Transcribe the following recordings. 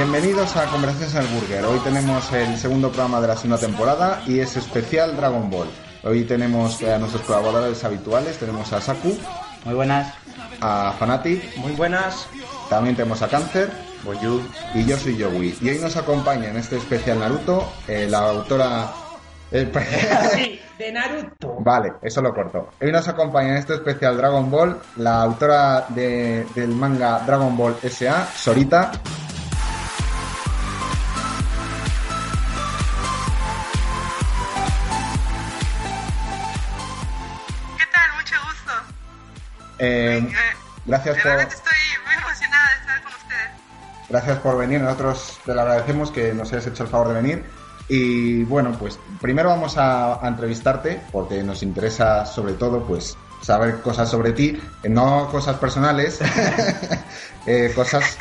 Bienvenidos a Conversaciones en el Burger. Hoy tenemos el segundo programa de la segunda temporada y es especial Dragon Ball. Hoy tenemos a nuestros colaboradores habituales, tenemos a Saku, Muy buenas. a Fanati, Muy buenas. también tenemos a Cáncer Bonjour. y yo soy Yogi. Y hoy nos acompaña en este especial Naruto eh, la autora... eh, Sí, de Naruto. Vale, eso lo corto. Hoy nos acompaña en este especial Dragon Ball la autora de- del manga Dragon Ball S.A., Sorita. Eh, gracias por... estoy muy emocionada de estar con ustedes. Gracias por venir, nosotros te lo agradecemos que nos hayas hecho el favor de venir. Y bueno, pues primero vamos a, a entrevistarte porque nos interesa sobre todo pues saber cosas sobre ti, eh, no cosas personales, eh, cosas,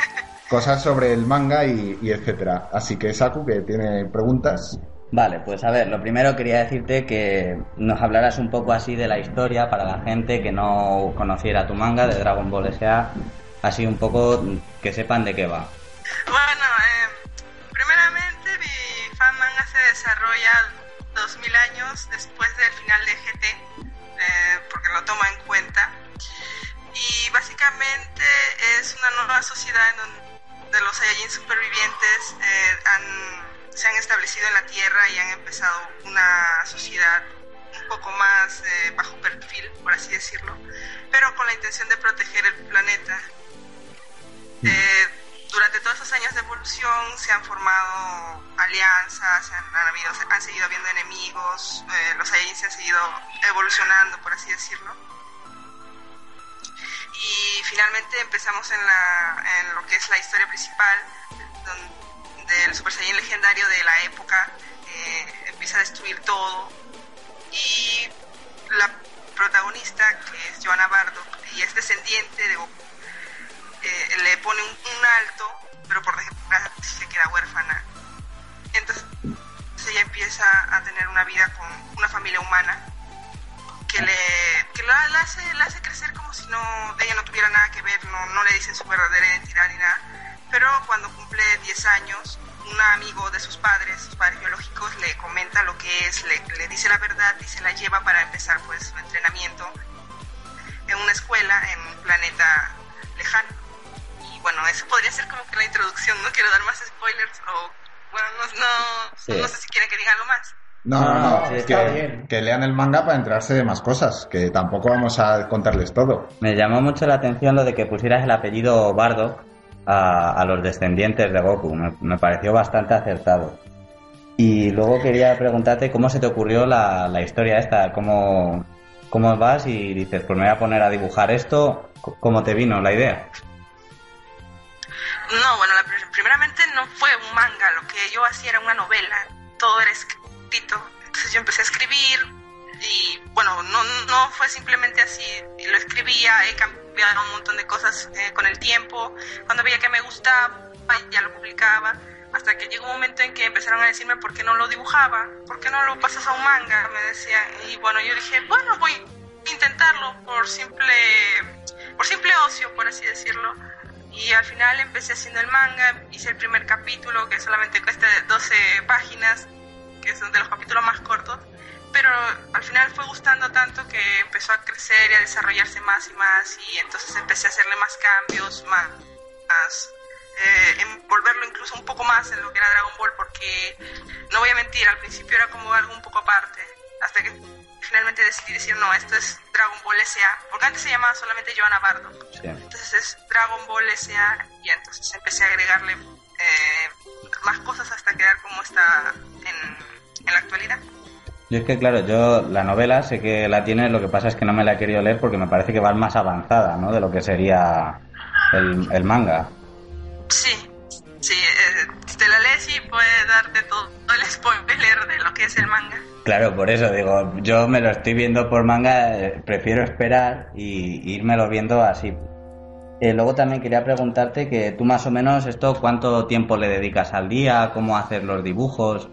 cosas sobre el manga y, y etcétera. Así que Saku, que tiene preguntas. Vale, pues a ver, lo primero quería decirte que nos hablaras un poco así de la historia para la gente que no conociera tu manga de Dragon Ball S.A., así un poco que sepan de qué va. Bueno, eh, primeramente mi fan manga se desarrolla 2000 años después del final de GT, eh, porque lo toma en cuenta. Y básicamente es una nueva sociedad en donde los Saiyajin supervivientes eh, han- se han establecido en la Tierra y han empezado una sociedad un poco más eh, bajo perfil, por así decirlo, pero con la intención de proteger el planeta. Eh, durante todos esos años de evolución se han formado alianzas, han, han habido, han seguido habiendo enemigos, eh, los se han seguido evolucionando, por así decirlo. Y finalmente empezamos en, la, en lo que es la historia principal, donde el Super Saiyan legendario de la época eh, empieza a destruir todo. Y la protagonista, que es Joanna Bardock, y es descendiente de Goku, eh, le pone un, un alto, pero por desgracia se queda huérfana. Entonces ella empieza a tener una vida con una familia humana que le que la, la hace, la hace crecer como si no ella no tuviera nada que ver, no, no le dicen su verdadera identidad ni nada. Pero cuando cumple 10 años, un amigo de sus padres, sus padres biológicos, le comenta lo que es, le, le dice la verdad y se la lleva para empezar pues su entrenamiento en una escuela en un planeta lejano. Y bueno, eso podría ser como que la introducción, no quiero dar más spoilers o bueno, no, no, Sí. no sé si quieren que diga algo más. No, no, no, Ah, sí, que, que lean el manga para enterarse de más cosas, que tampoco vamos a contarles todo. Me llamó mucho la atención lo de que pusieras el apellido Bardock a, los descendientes de Goku, me, pareció bastante acertado. Y luego quería preguntarte cómo se te ocurrió la, la historia esta, cómo, cómo vas y dices, pues me voy a poner a dibujar esto, ¿cómo te vino la idea? No, bueno, la pr- primeramente no fue un manga, lo que yo hacía era una novela, todo era escrito. Entonces yo empecé a escribir y bueno, no, no fue simplemente así, lo escribía, he cambiado un montón de cosas eh, con el tiempo, cuando veía que me gustaba ya lo publicaba, hasta que llegó un momento en que empezaron a decirme por qué no lo dibujaba, por qué no lo pasas a un manga, me decían, y bueno, yo dije, bueno, voy a intentarlo por simple, por simple ocio, por así decirlo. Y al final empecé haciendo el manga, hice el primer capítulo que solamente cuesta 12 páginas, que son de los capítulos más cortos, pero al final fue gustando tanto que empezó a crecer y a desarrollarse más y más y entonces empecé a hacerle más cambios, más, más eh, envolverlo incluso un poco más en lo que era Dragon Ball porque no voy a mentir, al principio era como algo un poco aparte, hasta que finalmente decidí decir no, esto es Dragon Ball S.A., porque antes se llamaba solamente Johanna Bardock. Sí. Entonces es Dragon Ball S.A. y entonces empecé a agregarle eh, más cosas hasta quedar como está en, en la actualidad. Yo es que, claro, yo la novela sé que la tiene, lo que pasa es que no me la he querido leer porque me parece que va más avanzada, ¿no? De lo que sería el, el manga. Sí, sí, eh, te la lees y puede darte todo el spoiler de lo que es el manga. Claro, por eso digo, yo me lo estoy viendo por manga, eh, prefiero esperar y irmelo viendo así. Eh, luego también quería preguntarte que tú más o menos esto, ¿cuánto tiempo le dedicas al día? ¿Cómo hacer los dibujos?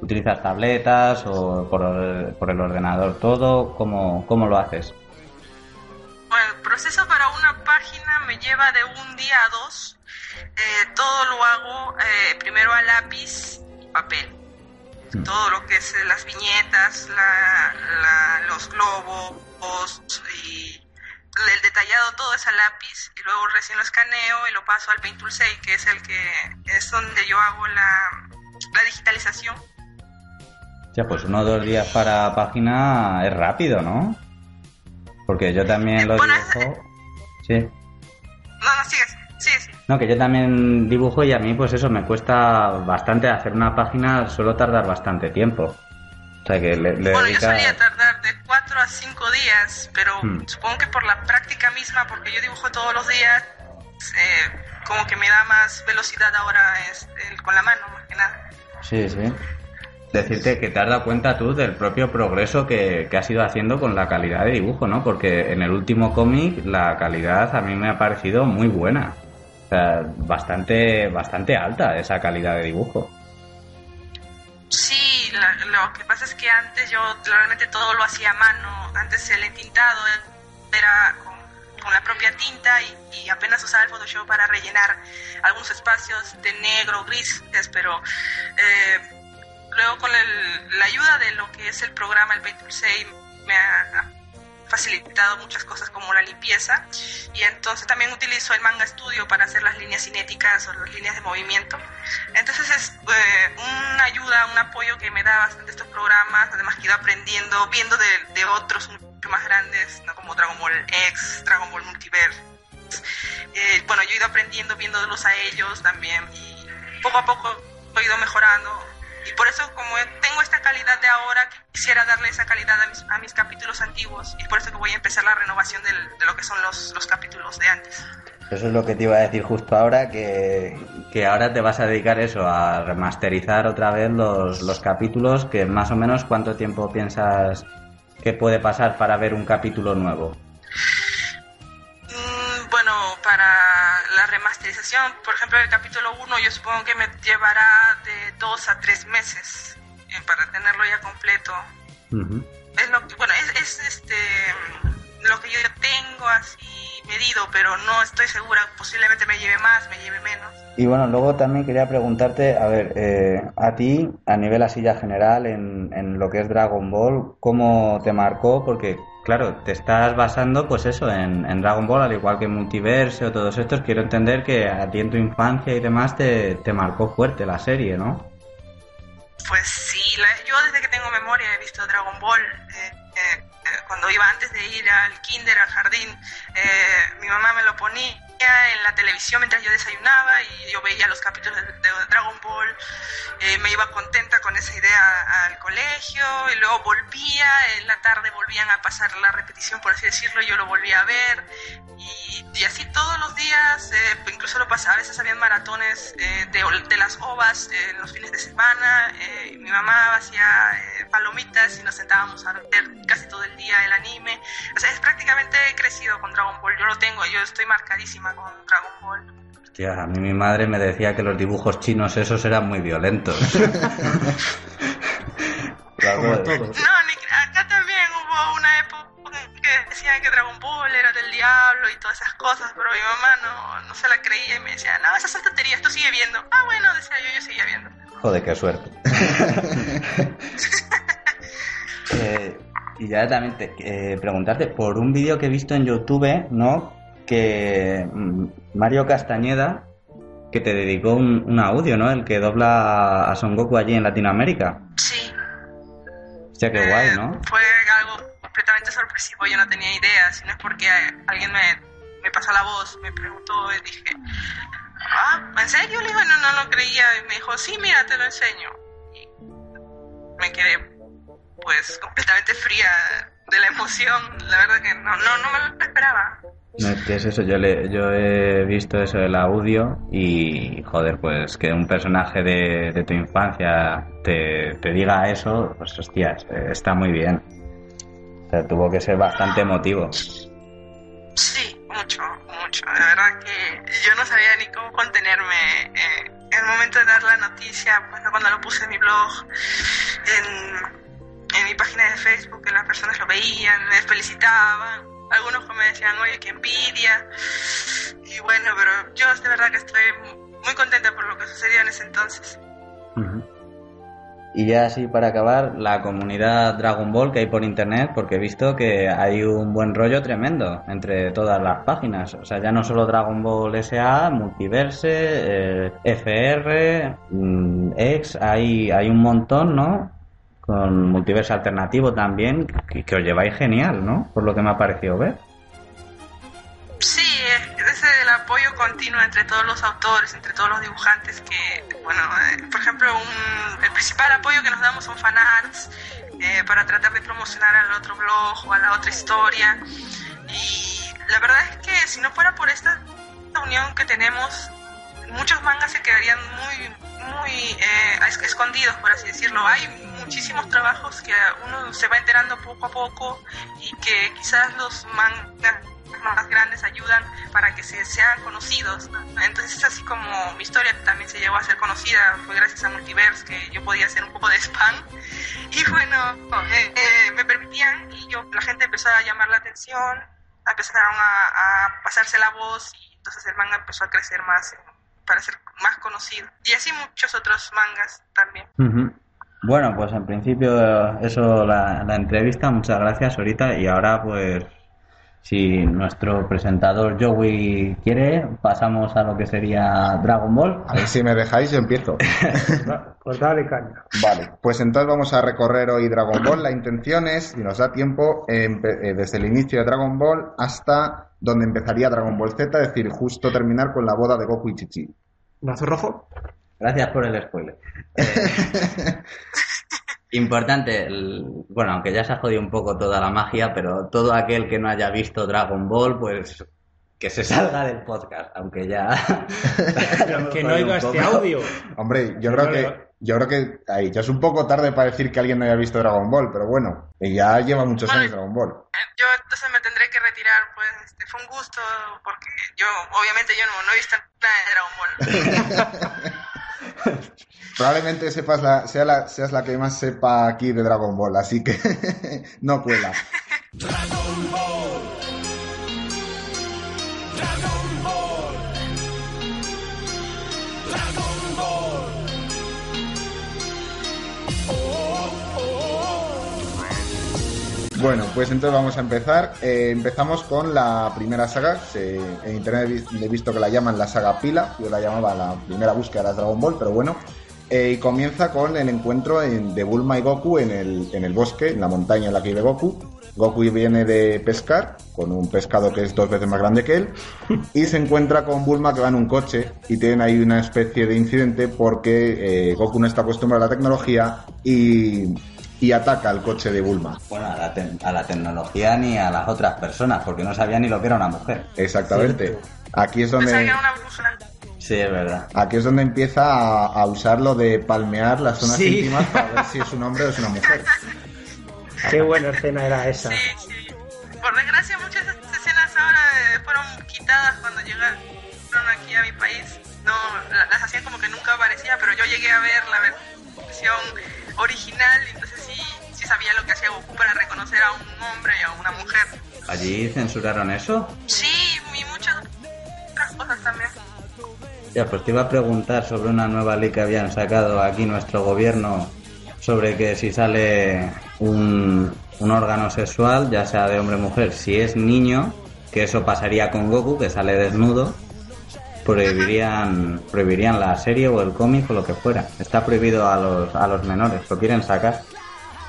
¿Utilizas tabletas o por, el- por el ordenador todo? ¿Cómo, ¿Cómo lo haces? Bueno, el proceso para una página me lleva de un día a dos. eh, todo lo hago eh, primero a lápiz y papel. Todo lo que es eh, las viñetas, la, la- los globos y el detallado todo es a lápiz y luego recién lo escaneo y lo paso al Paint Tool 6 que es el que es donde yo hago la, la digitalización. Ya, pues uno o dos días para página es rápido, ¿no? Porque yo también lo Bueno, dibujo. Sí. No, no, sigue, sigue, sigue. No, que yo también dibujo y a mí, pues eso, me cuesta bastante hacer una página, suelo tardar bastante tiempo. O sea que le, le Bueno, yo solía tardar de 4 a 5 días, pero Hmm. supongo que por la práctica misma, porque yo dibujo todos los días, eh, como que me da más velocidad ahora es, el- con la mano, más que nada. Sí, sí. Decirte que te has dado cuenta tú del propio progreso que, que has ido haciendo con la calidad de dibujo, ¿no? Porque en el último cómic la calidad a mí me ha parecido muy buena. O sea, bastante, bastante alta esa calidad de dibujo. Sí, lo que pasa es que antes yo realmente todo lo hacía a mano. Antes el entintado era con, la propia tinta y, y apenas usaba el Photoshop para rellenar algunos espacios de negro, grises, pero eh, luego con el- la ayuda de lo que es el programa, el 6, me ha facilitado muchas cosas como la limpieza y entonces también utilizo el Manga Studio para hacer las líneas cinéticas o las líneas de movimiento. Entonces es eh, una ayuda, un apoyo que me da bastante estos programas, además que ido aprendiendo, viendo de, de otros mucho más grandes, ¿no? como Dragon Ball X, Dragon Ball Multiverse. Eh, bueno, yo he ido aprendiendo viéndolos a ellos también y poco a poco he ido mejorando. Y por eso, como tengo esta calidad de ahora, quisiera darle esa calidad a mis, a mis capítulos antiguos. Y por eso que voy a empezar la renovación de lo que son los, los capítulos de antes. Eso es lo que te iba a decir justo ahora, que, que ahora te vas a dedicar eso, a remasterizar otra vez los, los capítulos, que más o menos cuánto tiempo piensas que puede pasar para ver un capítulo nuevo. Ejemplo, el capítulo 1 yo supongo que me llevará de dos a tres meses eh, para tenerlo ya completo. Es lo que, bueno, es, es este lo que yo tengo así medido, pero no estoy segura, posiblemente me lleve más, me lleve menos. Y bueno, luego también quería preguntarte, a ver, eh, a ti, a nivel así ya general, en, en lo que es Dragon Ball, ¿cómo te marcó? Porque, claro, te estás basando, pues eso, en, en Dragon Ball, al igual que Multiverse o todos estos, quiero entender que a ti en tu infancia y demás te, te marcó fuerte la serie, ¿no? Pues sí, la- yo desde que tengo memoria he visto Dragon Ball. eh, eh, eh, cuando iba antes de ir al kinder, al jardín, eh, mi mamá me lo ponía en la televisión mientras yo desayunaba y yo veía los capítulos de, de Dragon Ball. eh, me iba contenta con esa idea al colegio y luego volvía, en la tarde volvían a pasar la repetición, por así decirlo, y yo lo volvía a ver. Y, y así todos los días, eh, incluso lo pasaba, a veces habían maratones eh, de, de las ovas eh, en los fines de semana. eh, mi mamá hacía eh, palomitas y nos sentábamos a ver casi todo el día el anime. O sea, es prácticamente he crecido con Dragon Ball. Yo lo tengo, yo estoy marcadísima con Dragon Ball. Hostia, a mí mi madre me decía que los dibujos chinos esos eran muy violentos. Todos. No, ni- acá también hubo una época en que decían que Dragon Ball era del diablo y todas esas cosas, pero mi mamá no, no se la creía y me decía, no, esas son tonterías, tú sigue viendo. Ah, bueno, decía yo, yo seguía viendo. Joder, qué suerte. Eh, y ya también te, eh, preguntarte por un vídeo que he visto en YouTube, ¿no? Que mm, Mario Castañeda, que te dedicó un, un audio, ¿no? El que dobla a Son Goku allí en Latinoamérica. Sí. Hostia, qué guay, Eh, ¿no? Fue algo completamente sorpresivo, yo no tenía idea, sino es porque eh, alguien me, me pasó la voz, me preguntó y dije, ah, ¿en serio? Le digo, no, no lo creía, y me dijo, sí, mira, te lo enseño. Y me quedé pues completamente fría de la emoción, la verdad que no, no, no me lo esperaba. No, es que es eso, yo, le, yo he visto eso del audio y, joder, pues que un personaje de, de tu infancia te, te diga eso, pues hostias, está muy bien. O sea, tuvo que ser bastante emotivo. Sí, mucho, mucho. La verdad que yo no sabía ni cómo contenerme. Eh, en el momento de dar la noticia, pues ¿no? cuando lo puse en mi blog, en, en mi página de Facebook, que las personas lo veían, me felicitaban. Algunos me decían, oye, qué envidia. Y bueno, pero yo de verdad que estoy muy contenta por lo que sucedió en ese entonces. Y ya así para acabar, la comunidad Dragon Ball que hay por internet, porque he visto que hay un buen rollo tremendo entre todas las páginas. O sea, ya no solo Dragon Ball SA, Multiverse, eh, FR, mm, X, hay, hay un montón, ¿no? Con Multiverse alternativo también, que, que os lleváis genial, ¿no? Por lo que me ha parecido ver. Sí, es el apoyo continuo entre todos los autores, entre todos los dibujantes que, bueno, eh, por ejemplo, un- el principal apoyo que nos damos son fanarts eh, para tratar de promocionar al otro blog o a la otra historia. Y la verdad es que si no fuera por esta unión que tenemos, muchos mangas se quedarían muy, muy eh, es- escondidos, por así decirlo. Hay muchísimos trabajos que uno se va enterando poco a poco y que quizás los mangas más grandes ayudan para que se sean conocidos. ¿no? Entonces es así como mi historia también se llegó a ser conocida, fue gracias a Multiverse que yo podía hacer un poco de spam y bueno, eh, eh, me permitían y yo la gente empezó a llamar la atención, empezaron a, pasarse la voz y entonces el manga empezó a crecer más eh, para ser más conocido. Y así muchos otros mangas también. Bueno, pues en principio eso la, la entrevista, muchas gracias ahorita y ahora pues si nuestro presentador Joey quiere, pasamos a lo que sería Dragon Ball. A ver si me dejáis, yo empiezo. Pues dale caña. Vale, pues entonces vamos a recorrer hoy Dragon Ball. La intención es, si nos da tiempo, empe- eh, desde el inicio de Dragon Ball hasta donde empezaría Dragon Ball Z, es decir, justo terminar con la boda de Goku y Chichi. ¿Lazo rojo? Gracias por el spoiler. Eh, importante, el- bueno, aunque ya se ha jodido un poco toda la magia, pero todo aquel que no haya visto Dragon Ball, pues que se salga del podcast, aunque ya... Que no oiga este audio. Hombre, yo creo que yo creo que ahí ya es un poco tarde para decir que alguien no haya visto Dragon Ball, pero bueno, ya lleva muchos Vale. años Dragon Ball. Eh, Yo entonces me tendré que retirar, este, fue un gusto, porque yo, obviamente yo no, no he visto nada de Dragon Ball. Probablemente sepas la, sea la, seas la que más sepa aquí de Dragon Ball, así que no cuela. Bueno, pues entonces vamos a empezar. Eh, empezamos con la primera saga. En internet he vis- he visto que la llaman la saga Pila. Yo la llamaba la primera búsqueda de Dragon Ball, pero bueno. Eh, y comienza con el encuentro en- de Bulma y Goku en el, en el bosque, en la montaña en la que vive Goku. Goku viene de pescar con un pescado que es dos veces más grande que él y se encuentra con Bulma que va en un coche y tienen ahí una especie de incidente porque eh, Goku no está acostumbrado a la tecnología y, y ataca al coche de Bulma. Bueno, a la, te- a la tecnología ni a las otras personas, porque no sabía ni lo que era una mujer. Exactamente. Aquí es Pensaba donde que era una brújula. Sí, es verdad. aquí es donde empieza a, a usar lo de palmear las zonas Sí. íntimas para ver si es un hombre o es una mujer. Qué buena escena era esa. Sí, sí. Por desgracia, muchas de estas escenas ahora eh, fueron quitadas cuando llegaron aquí a mi país. No, la- las hacían como que nunca aparecía, pero yo llegué a ver la versión original y sí, sabía lo que hacía Goku para reconocer a un hombre y a una mujer. ¿Allí censuraron eso? Sí, y muchas otras cosas también. Ya, pues te iba a preguntar sobre una nueva ley que habían sacado aquí nuestro gobierno sobre que si sale un, un órgano sexual, ya sea de hombre o mujer, si es niño, que eso pasaría con Goku, que sale desnudo, prohibirían, prohibirían la serie o el cómic o lo que fuera. Está prohibido a los, a los menores, lo quieren sacar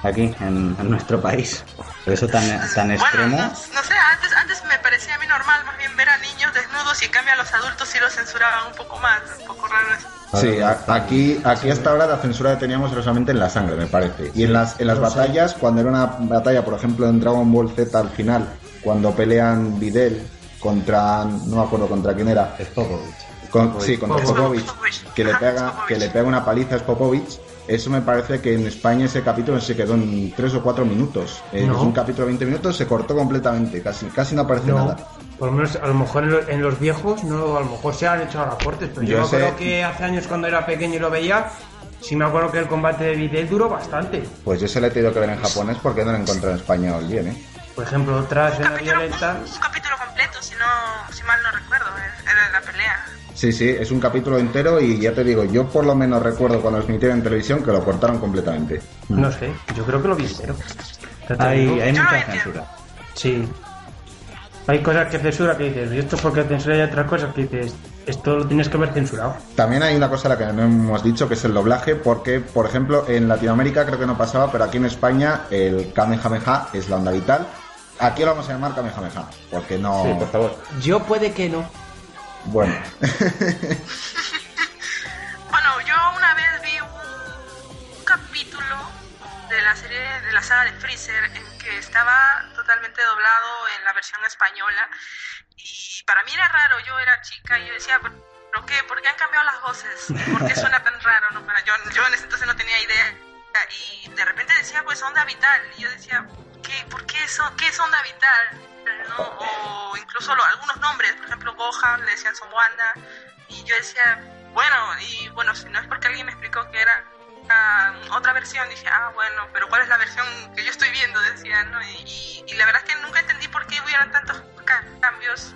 aquí en, en nuestro país. Pero eso tan, tan extremo. No, no sé, antes, antes me parecía a mí normal más bien ver a niños desnudos y en cambio a los adultos sí los censuraban un poco más, un poco raro eso. Sí, a- aquí, aquí hasta ahora la censura que teníamos solamente en la sangre, me parece. Y en las, en las batallas, cuando era una batalla, por ejemplo, en Dragon Ball Z al final, cuando pelean Videl contra, no me acuerdo contra quién era, Es Popovich. Con- sí, contra Popovich. Popovich, que le pega, Popovich. que le pega una paliza a Popovich. Eso me parece que en España ese capítulo se quedó en tres o cuatro minutos. Eh, No. Es un capítulo de 20 minutos, se cortó completamente, casi, casi no aparece No, nada. por lo menos a lo mejor en los, en los viejos no, a lo mejor se han hecho aportes, pero yo, Yo me acuerdo sé- que hace años cuando era pequeño y lo veía, sí me acuerdo que el combate de Videl duró bastante. Pues yo se lo he tenido que ver en japonés porque no lo encontré en español bien, ¿eh? Por ejemplo, otra escena violenta. un capítulo completo, si no, si mal no recuerdo, eh, era la pelea. Sí, Sí, es un capítulo entero y ya te digo, yo por lo menos recuerdo cuando los emitieron en televisión que lo cortaron completamente. No sé, yo creo que lo vi entero. Hay, hay mucha lo censura. Sí. Hay cosas que censura que dices, y esto porque censura y otras cosas que dices, esto lo tienes que haber censurado. También hay una cosa a la que no hemos dicho, que es el doblaje, porque, por ejemplo, en Latinoamérica creo que no pasaba, pero aquí en España el Kamehameha es la onda vital. Aquí lo vamos a llamar Kamehameha, porque no... Sí, por favor. Yo puede que no. Bueno, Bueno, yo una vez vi un, un capítulo de la serie de la saga de Freezer en que estaba totalmente doblado en la versión española y para mí era raro, yo era chica y yo decía, ¿pero qué? ¿Por qué han cambiado las voces? ¿Por qué suena tan raro? No, yo, yo en ese entonces no tenía idea y de repente decía pues onda vital y yo decía, ¿qué? ¿Por qué, son, qué es onda vital? ¿No? O incluso lo- algunos nombres, por ejemplo Gohan le decían son Wanda y yo decía, bueno, y bueno, si no es porque alguien me explicó que era ah, otra versión, dije, ah, bueno, pero ¿cuál es la versión que yo estoy viendo? Decía, ¿no? Y, y- y la verdad es que nunca entendí por qué hubieran tantos ca- cambios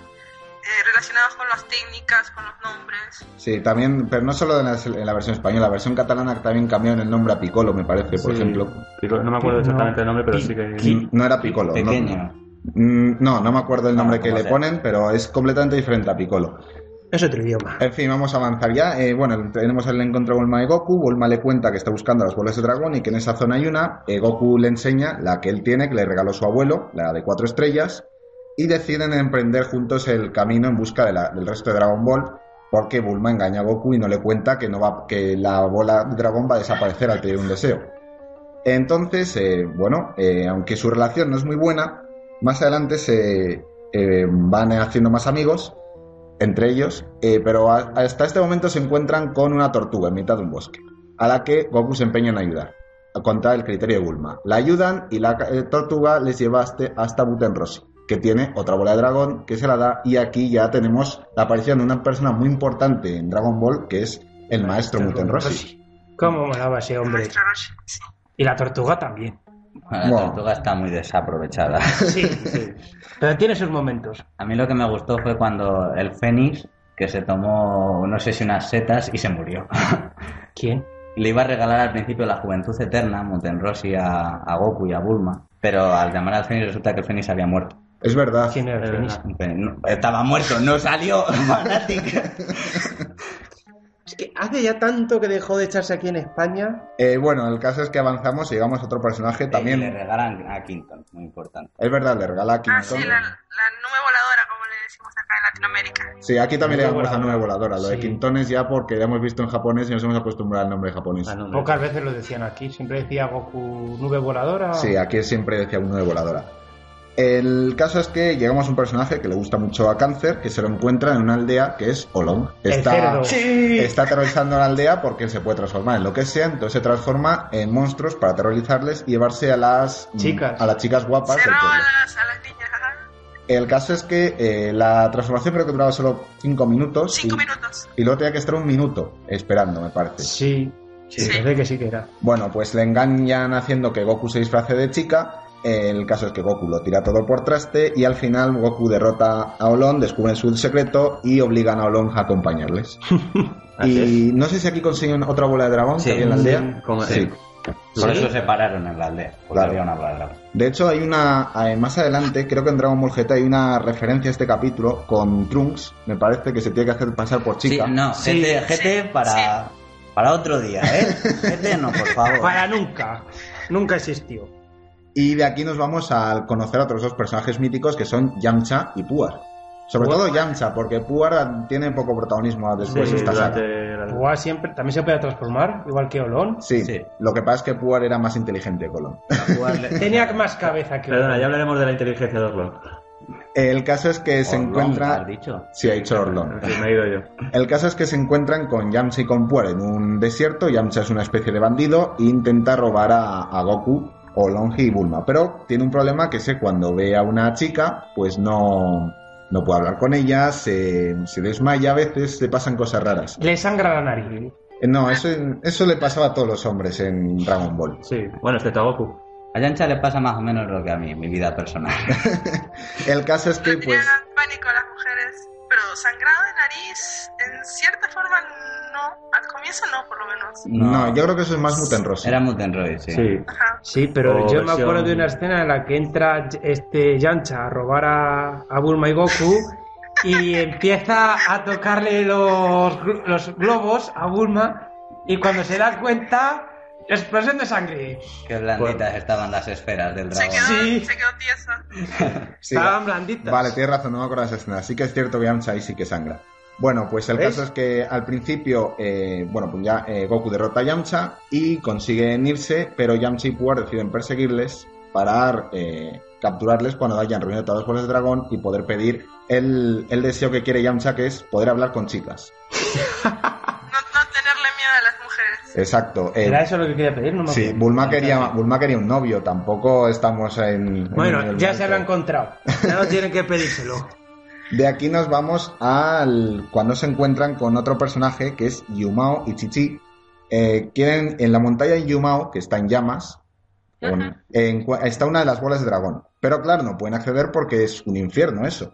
eh, relacionados con las técnicas, con los nombres. sí, también, pero no solo en la, en la versión española, la versión catalana también cambiaron el nombre a Piccolo, me parece, por Sí. ejemplo. Pico- No me acuerdo No. exactamente el nombre, pero sí que. No era Piccolo. no- Pequeño. Mm, No, no me acuerdo el nombre Ah, que ¿cómo le sea? ponen, pero es completamente diferente a Piccolo. Es otro idioma. En fin, vamos a avanzar ya. Eh, bueno, tenemos el encuentro de Bulma y Goku. Bulma le cuenta que está buscando las bolas de dragón y que en esa zona hay una. Eh, Goku le enseña la que él tiene, que le regaló su abuelo, la de cuatro estrellas. Y deciden emprender juntos el camino en busca de la- del resto de Dragon Ball. Porque Bulma engaña a Goku y no le cuenta que, no va, que la bola de dragón va a desaparecer al pedir un deseo. Entonces, eh, bueno, eh, aunque su relación no es muy buena, más adelante se eh, van haciendo más amigos entre ellos, eh, pero a- hasta este momento se encuentran con una tortuga en mitad de un bosque, a la que Goku se empeña en ayudar, a contra el criterio de Bulma. La ayudan y la eh, tortuga les lleva hasta, hasta Butenrosi, que tiene otra bola de dragón que se la da, y aquí ya tenemos la aparición de una persona muy importante en Dragon Ball, que es el maestro Butenrosi. ¿Cómo molaba ese hombre? Y la tortuga también. La tortuga está muy desaprovechada. Sí, sí. Pero tiene sus momentos. A mí lo que me gustó fue cuando el Fénix, que se tomó, no sé si unas setas y se murió. ¿Quién? Le iba a regalar al principio la juventud eterna, Montenrossi, a, a Goku y a Bulma, pero al llamar al Fénix resulta que el Fénix había muerto. Es verdad. ¿Quién era el Fénix? Estaba muerto, no salió que hace ya tanto que dejó de echarse aquí en España. Eh, bueno, el caso es que avanzamos y llegamos a otro personaje Y le también. regalan a Quinton, muy importante. Es verdad, le regala a Ah, Quinton. sí, la, la nube voladora, como le decimos acá en Latinoamérica. Sí, aquí también le llamamos a nube voladora. Lo de Sí. Quintón es ya porque ya hemos visto en japonés y nos hemos acostumbrado al nombre japonés. Ah. Pocas veces lo decían aquí. Siempre decía Goku nube voladora. Sí, aquí siempre decía nube voladora. El caso es que llegamos a un personaje que le gusta mucho a Cáncer, que se lo encuentra en una aldea que es Olong. Está, cerdo. está aterrorizando la aldea porque se puede transformar en lo que sea, entonces se transforma en monstruos para aterrorizarles y llevarse a las Chicas. a las chicas guapas del a las, a las niñas. El caso es que eh, la transformación creo que duraba solo 5 minutos Cinco y, minutos. y luego tenía que estar un minuto esperando, me parece. Sí. Sí, Sí. parece que sí que era. Bueno, pues le engañan haciendo que Goku se disfrace de chica. El caso es que Goku lo tira todo por traste y al final Goku derrota a Olon, descubren su secreto y obligan a Olon a acompañarles. Y no sé si aquí consiguen otra bola de dragón Sí. que había en la aldea. Como- Sí. Por Sí. eso se pararon en la aldea, porque Claro. había una bola de dragón. De hecho, hay una. eh, Más adelante, creo que en Dragon Ball GT hay una referencia a este capítulo con Trunks. Me parece que se tiene que hacer pasar por chica. Sí, no, Sí, GT, GT sí, para, para otro día, ¿eh? GT no, por favor. Para nunca. Nunca existió. Y de aquí nos vamos a conocer a otros dos personajes míticos que son Yamcha y Puar. Sobre Puar. todo Yamcha, porque Puar tiene poco protagonismo después Sí, de esta saga. durante la- Pua siempre también se puede transformar, igual que Olón. Sí, Sí. lo que pasa es que Puar era más inteligente que Colón. Tenía más cabeza que Perdona, Olón. ya hablaremos de la inteligencia de Orlon. El caso es que se encuentra... ¿has dicho? Sí, ha dicho Orlón. Sí, me he ido yo. El caso es que se encuentran con Yamcha y con Puar en un desierto. Yamcha es una especie de bandido e intenta robar a, a Goku, Olongi y Bulma. Pero tiene un problema que es que cuando ve a una chica, pues no, no puede hablar con ella, se, se desmaya a veces, le pasan cosas raras. Le sangra la nariz. Eh, No, eso, eso le pasaba a todos los hombres en Dragon Ball. Sí, bueno, excepto a Goku. A Yancha le pasa más o menos lo que a mí, mi vida personal. El caso es que, pues, pánico sangrado de nariz, en cierta forma, no. Al comienzo no, por lo menos. No, yo creo que eso es más Muten Rossi. Era Mutenroy, sí. Sí. Sí, pero yo me acuerdo de una escena en la que entra este Yancha a robar a, a Bulma y Goku y empieza a tocarle los, los globos a Bulma y cuando se da cuenta, explosión de sangre. Qué blanditas estaban las esferas del Se dragón. quedó, Sí. se quedó tiesa. Sí, Estaban blanditas. Vale, tienes razón, no me acuerdo de esa escena. Sí que es cierto que Yamcha ahí sí que sangra. Bueno, pues el ¿Ves? caso es que al principio, eh, bueno, pues ya eh, Goku derrota a Yamcha y consiguen irse, pero Yamcha y Puar deciden perseguirles para eh, capturarles cuando hayan reunido todas las bolas de dragón y poder pedir el, el deseo que quiere Yamcha, que es poder hablar con chicas. Exacto. eh, ¿Era eso lo que quería pedir? No me Sí. Bulma quería, Bulma quería un novio, tampoco estamos en... Bueno, ya se lo ha encontrado. Ya no tienen que pedírselo. De aquí nos vamos al cuando se encuentran con otro personaje que es Yumao y Chichi. Eh, quieren en la montaña de Yumao, que está en llamas, con- en está una de las bolas de dragón. Pero claro, no pueden acceder porque es un infierno eso.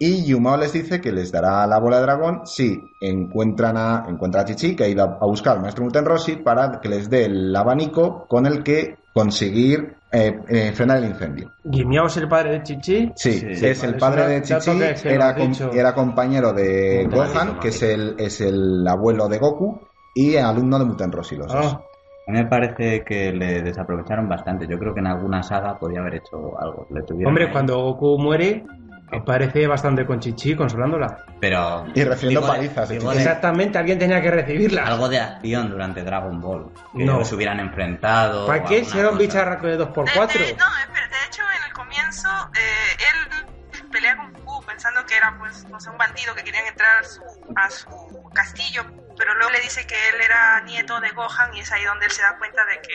Y Yumao les dice que les dará la bola de dragón si encuentran a, encuentra a Chichi, que ha ido a, buscar al maestro Muten Rossi, para que les dé el abanico con el que conseguir eh, eh, frenar el incendio. Guimiao es el padre de Chichi. Sí, Sí, es el padre es de Chichi, era, com- compañero de Gohan, que es el, es el abuelo de Goku, y alumno de Muten Rossi, los dos. Ah, A mí me parece que le desaprovecharon bastante. Yo creo que en alguna saga podía haber hecho algo. Le tuvieron hombre, ahí. cuando Goku muere, aparece bastante con Chichi consolándola. Pero. Y recibiendo digo de- palizas, digo de- Exactamente, alguien tenía que recibirla. algo de acción durante Dragon Ball. Que No. se hubieran enfrentado. ¿Para qué? Si era un bicharraco de De, 2x4. de- no, espera, de hecho, en el comienzo, eh, él pelea con Goku pensando que era, pues, no sé, un bandido que querían entrar a su, a su castillo, pero luego le dice que él era nieto de Gohan y es ahí donde él se da cuenta de que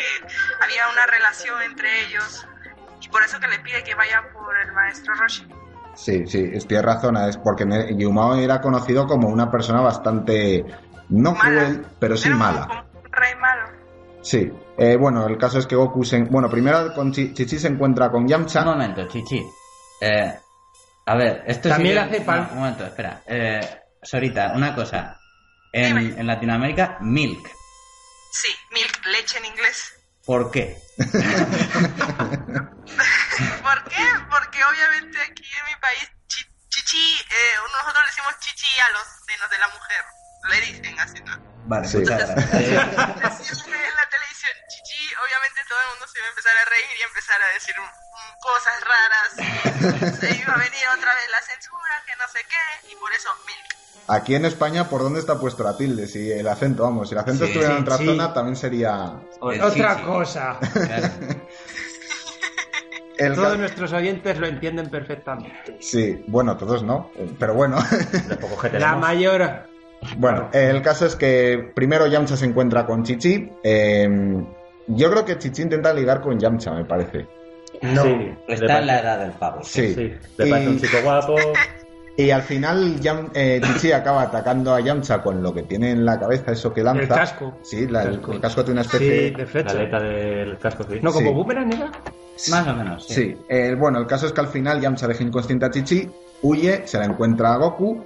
había una relación entre ellos y por eso que le pide que vaya por el maestro Roshi. Sí, sí, es- tienes razón, es porque Yumao era conocido como una persona bastante, no Mala. cruel, pero sí un- mala. como un rey malo. Sí, Eh, bueno, el caso es que Goku, se, bueno, primero con Chi- Chichi se encuentra con Un Yamcha. momento, Chichi. Eh, a ver, esto También sí que- hace no, un momento, espera. Eh, Sorita, una cosa. En, en Latinoamérica, milk. Sí, milk, leche en inglés. ¿Por qué? ¿Por qué? Porque obviamente aquí en mi país, chi- chichi, eh, nosotros le decimos chichi a los senos de la mujer. Le dicen así, ¿no? Vale, Sí. Decirle en la televisión chichi, obviamente todo el mundo se iba a empezar a reír y empezar a decir cosas raras. Se iba a venir otra vez la censura, que no sé qué, y por eso milk. Aquí en España, ¿por dónde está puesto la tilde? Si el acento, vamos, si el acento Sí, estuviera en otra sí. zona, también sería... Otra cosa. Claro. El Todos nuestros oyentes lo entienden perfectamente. Sí, bueno, todos no, pero bueno. La mayor. Bueno, el caso es que primero Yamcha se encuentra con Chichi. eh, yo creo que Chichi intenta ligar con Yamcha, me parece. No. Sí, Está en la edad del pavo. Sí. Sí, le parece Y- un chico guapo. Y al final Yam- eh, Chichi acaba atacando a Yamcha con lo que tiene en la cabeza, eso que lanza. El casco. Sí, la- el, Casco. el casco tiene una Sí, especie... de La flecha. aleta del casco, sí. No, como Sí. boomerang era. Más o menos. Sí. Sí, eh, bueno, el caso es que al final Yamcha deja inconsciente a Chichi, huye, se la encuentra a Goku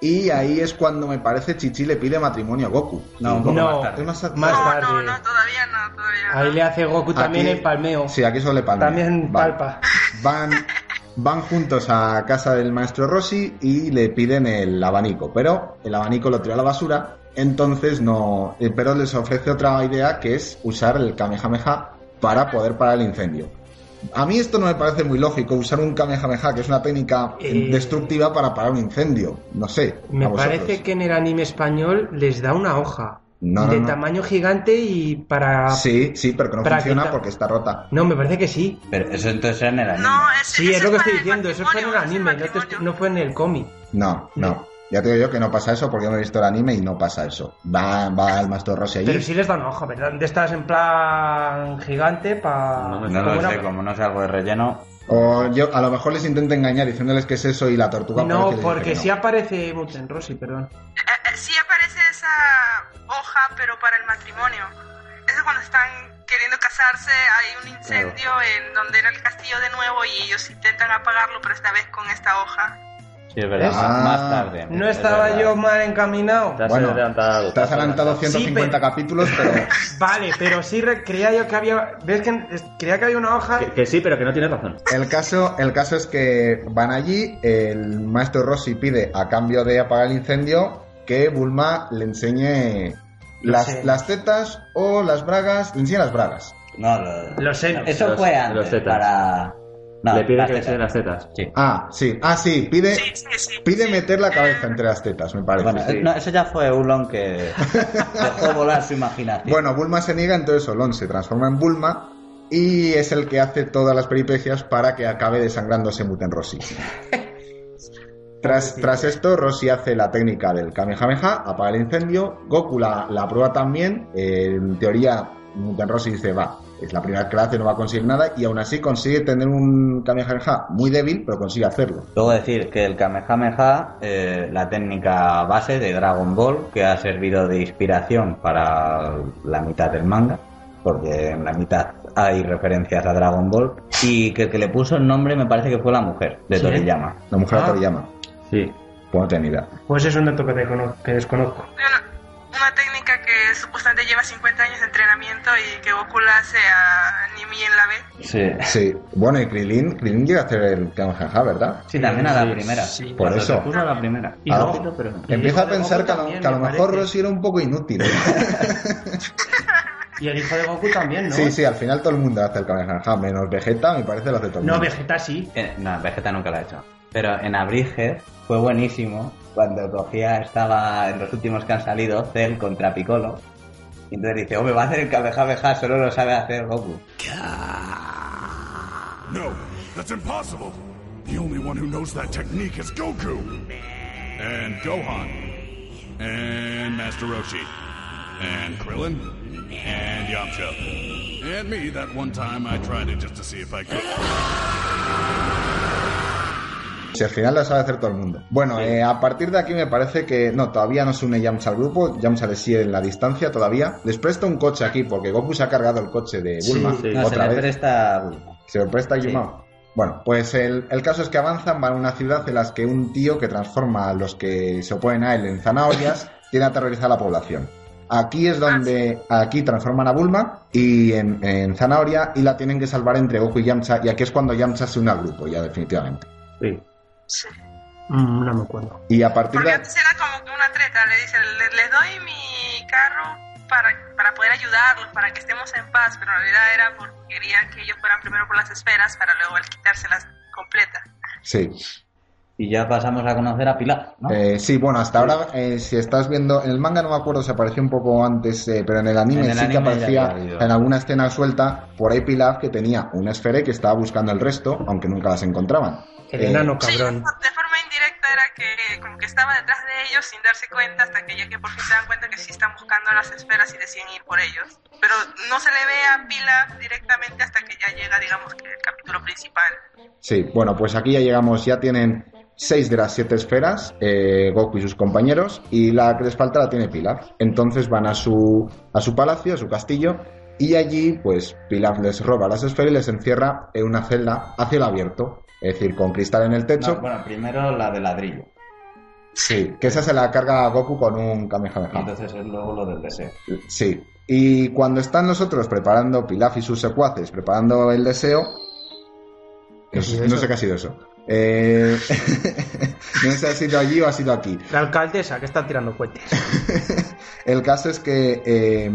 y ahí es cuando me parece Chichi le pide matrimonio a Goku. No, un poco No. más tarde. Es más- Más no, tarde. no, no, todavía no, todavía no. Ahí le hace Goku también Aquí- el palmeo. Sí, aquí solo le palmea. También Vale. palpa. Van, van juntos a casa del maestro Rossi y le piden el abanico, pero el abanico lo tira a la basura, entonces no... eh, Pero les ofrece otra idea que es usar el Kamehameha para poder parar el incendio. A mí esto no me parece muy lógico, usar un Kamehameha, que es una técnica Eh, destructiva para parar un incendio. No sé. Me parece que en el anime español les da una hoja No, de no. tamaño gigante y para. Sí, sí, pero que no funciona porque está rota. No, me parece que sí. Pero eso entonces era en el anime. No, ese, Sí, ese es lo que estoy diciendo. Eso fue en el anime, te no fue en el cómic. No, no. Ya te digo yo que no pasa eso porque yo me he visto el anime y no pasa eso. Va, va el maestro Rossi allí. Pero sí les da una hoja, ¿verdad? De estas en plan gigante para. No lo sé, como no es algo de relleno. O yo a lo mejor les intento engañar diciéndoles que es eso y la tortuga No, porque sí no. aparece Muten Rossi, perdón. Eh, eh, sí aparece esa hoja, pero para el matrimonio. Eso es cuando están queriendo casarse, hay un incendio en donde era el castillo de nuevo y ellos intentan apagarlo, pero esta vez con esta hoja. Sí, es verdad, ¿Ves? más, más Ah. tarde. ¿No es estaba verdad. yo mal encaminado? Te has Bueno, adelantado. Te has adelantado Sí, 150 pero- capítulos, pero Vale, pero sí re- creía yo que había... ¿Ves que creía que había una hoja? Que, que sí, pero que no tienes razón. el caso, el caso es que van allí, el maestro Rossi pide a cambio de apagar el incendio que Bulma le enseñe las, tetas o las bragas, le enseñe las bragas. No, lo- Los senos. Eso Los- fue los antes, tetas. para... No, Le pide que le tetas. enseñe las tetas. Sí. Ah, sí, ah, sí, pide, Sí, sí, sí. pide sí. meter la cabeza entre las tetas, me parece. Bueno, sí. no, eso ya fue Ulon que dejó volar su imaginación. Bueno, Bulma se niega, entonces Olón se transforma en Bulma y es el que hace todas las peripecias para que acabe desangrándose Muten Rossi. Tras, tras esto, Rossi hace la técnica del Kamehameha, apaga el incendio, Goku la, la prueba también, eh, en teoría Muten Rossi dice, va, es la primera vez que la hace, no va a conseguir nada, y aún así consigue tener un Kamehameha muy débil, pero consigue hacerlo. Luego decir que el Kamehameha, eh, la técnica base de Dragon Ball, que ha servido de inspiración para la mitad del manga, porque en la mitad hay referencias a Dragon Ball, y que el que le puso el nombre me parece que fue la mujer de ¿Sí? Toriyama. La mujer Ah. de Toriyama, Sí. pues no. Pues es un dato que desconozco. Una, técnica que supuestamente lleva 50 años de entrenamiento y que Goku la hace a Nimi en la B. Sí. Sí, bueno, y Krilin, Krilin llega a hacer el Kamehameha, ¿verdad? Sí, también a la Sí, primera. sí. Por eso. se puso a la primera. Y Ah, no. poquito, pero... Y Empieza a pensar que a lo, también, que a lo me mejor. Rossi era un poco inútil. Y el hijo de Goku también, ¿no? Sí, sí, al final todo el mundo hace el Kamehameha, menos Vegeta, me parece lo hace todo el No, mundo. Vegeta sí. Eh, no, Vegeta nunca lo ha hecho. Pero en Abridged fue buenísimo cuando cogía, estaba en los últimos que han salido, Cell contra Piccolo. Y entonces dice, hombre, va a hacer el Kamehameha, solo lo sabe hacer Goku. No, that's impossible. The only one who knows that technique is Goku. And Gohan. And Master Roshi. And Krillin. And Yamcha. And me that one time I tried it just to see if I could. Si al final lo sabe hacer todo el mundo. Bueno, eh, a partir de aquí me parece que no, todavía no se une Yamcha al grupo, Yamcha le sigue en la distancia todavía. Les presta un coche aquí porque Goku se ha cargado el coche de Bulma sí. No, se le presta a Bulma. Se lo presta a Sí. Yumao. Bueno, pues el, el caso es que avanzan, van a una ciudad en la que un tío que transforma a los que se oponen a él en zanahorias tiene aterrorizada a la población. Aquí es donde aquí transforman a Bulma y en, en zanahoria y la tienen que salvar entre Goku y Yamcha y aquí es cuando Yamcha se une al grupo ya definitivamente. Sí. Sí. Mm, no me acuerdo. Y a partir Porque de antes era como que una treta, le dice, le, les doy mi carro para, para poder ayudarlos, para que estemos en paz, pero en realidad era porque querían que ellos fueran primero por las esferas para luego quitárselas completas. sí, Y ya pasamos a conocer a Pilar, ¿no? Eh, sí, bueno, hasta ahora, eh, si estás viendo, en el manga no me acuerdo si apareció un poco antes, eh, pero en el anime En el sí que anime ya aparecía en alguna escena suelta por ahí Pilaf que tenía una esfera y que estaba buscando el resto, aunque nunca las encontraban. El enano Sí, cabrón. de forma indirecta era que como que estaba detrás de ellos sin darse cuenta hasta que ya que por fin se dan cuenta que sí están buscando las esferas y deciden ir por ellos. Pero no se le ve a Pila directamente hasta que ya llega, digamos, que el capítulo principal. Sí, bueno, pues aquí ya llegamos, ya tienen seis de las siete esferas, eh, Goku y sus compañeros, y la que les falta la tiene Pilaf. Entonces van a su, a su palacio, a su castillo, y allí, pues, Pilaf les roba las esferas y les encierra en una celda a cielo abierto, es decir, con cristal en el techo. No, bueno, primero la de ladrillo. Sí, que esa se la carga a Goku con un Kamehameha. entonces es luego lo del deseo. Sí. Y cuando están nosotros preparando, Pilaf y sus secuaces, preparando el deseo. ¿Qué ha No, sé qué ha sido eso. Eh, no sé si ha sido allí o ha sido aquí. La alcaldesa que está tirando cohetes. El caso es que eh,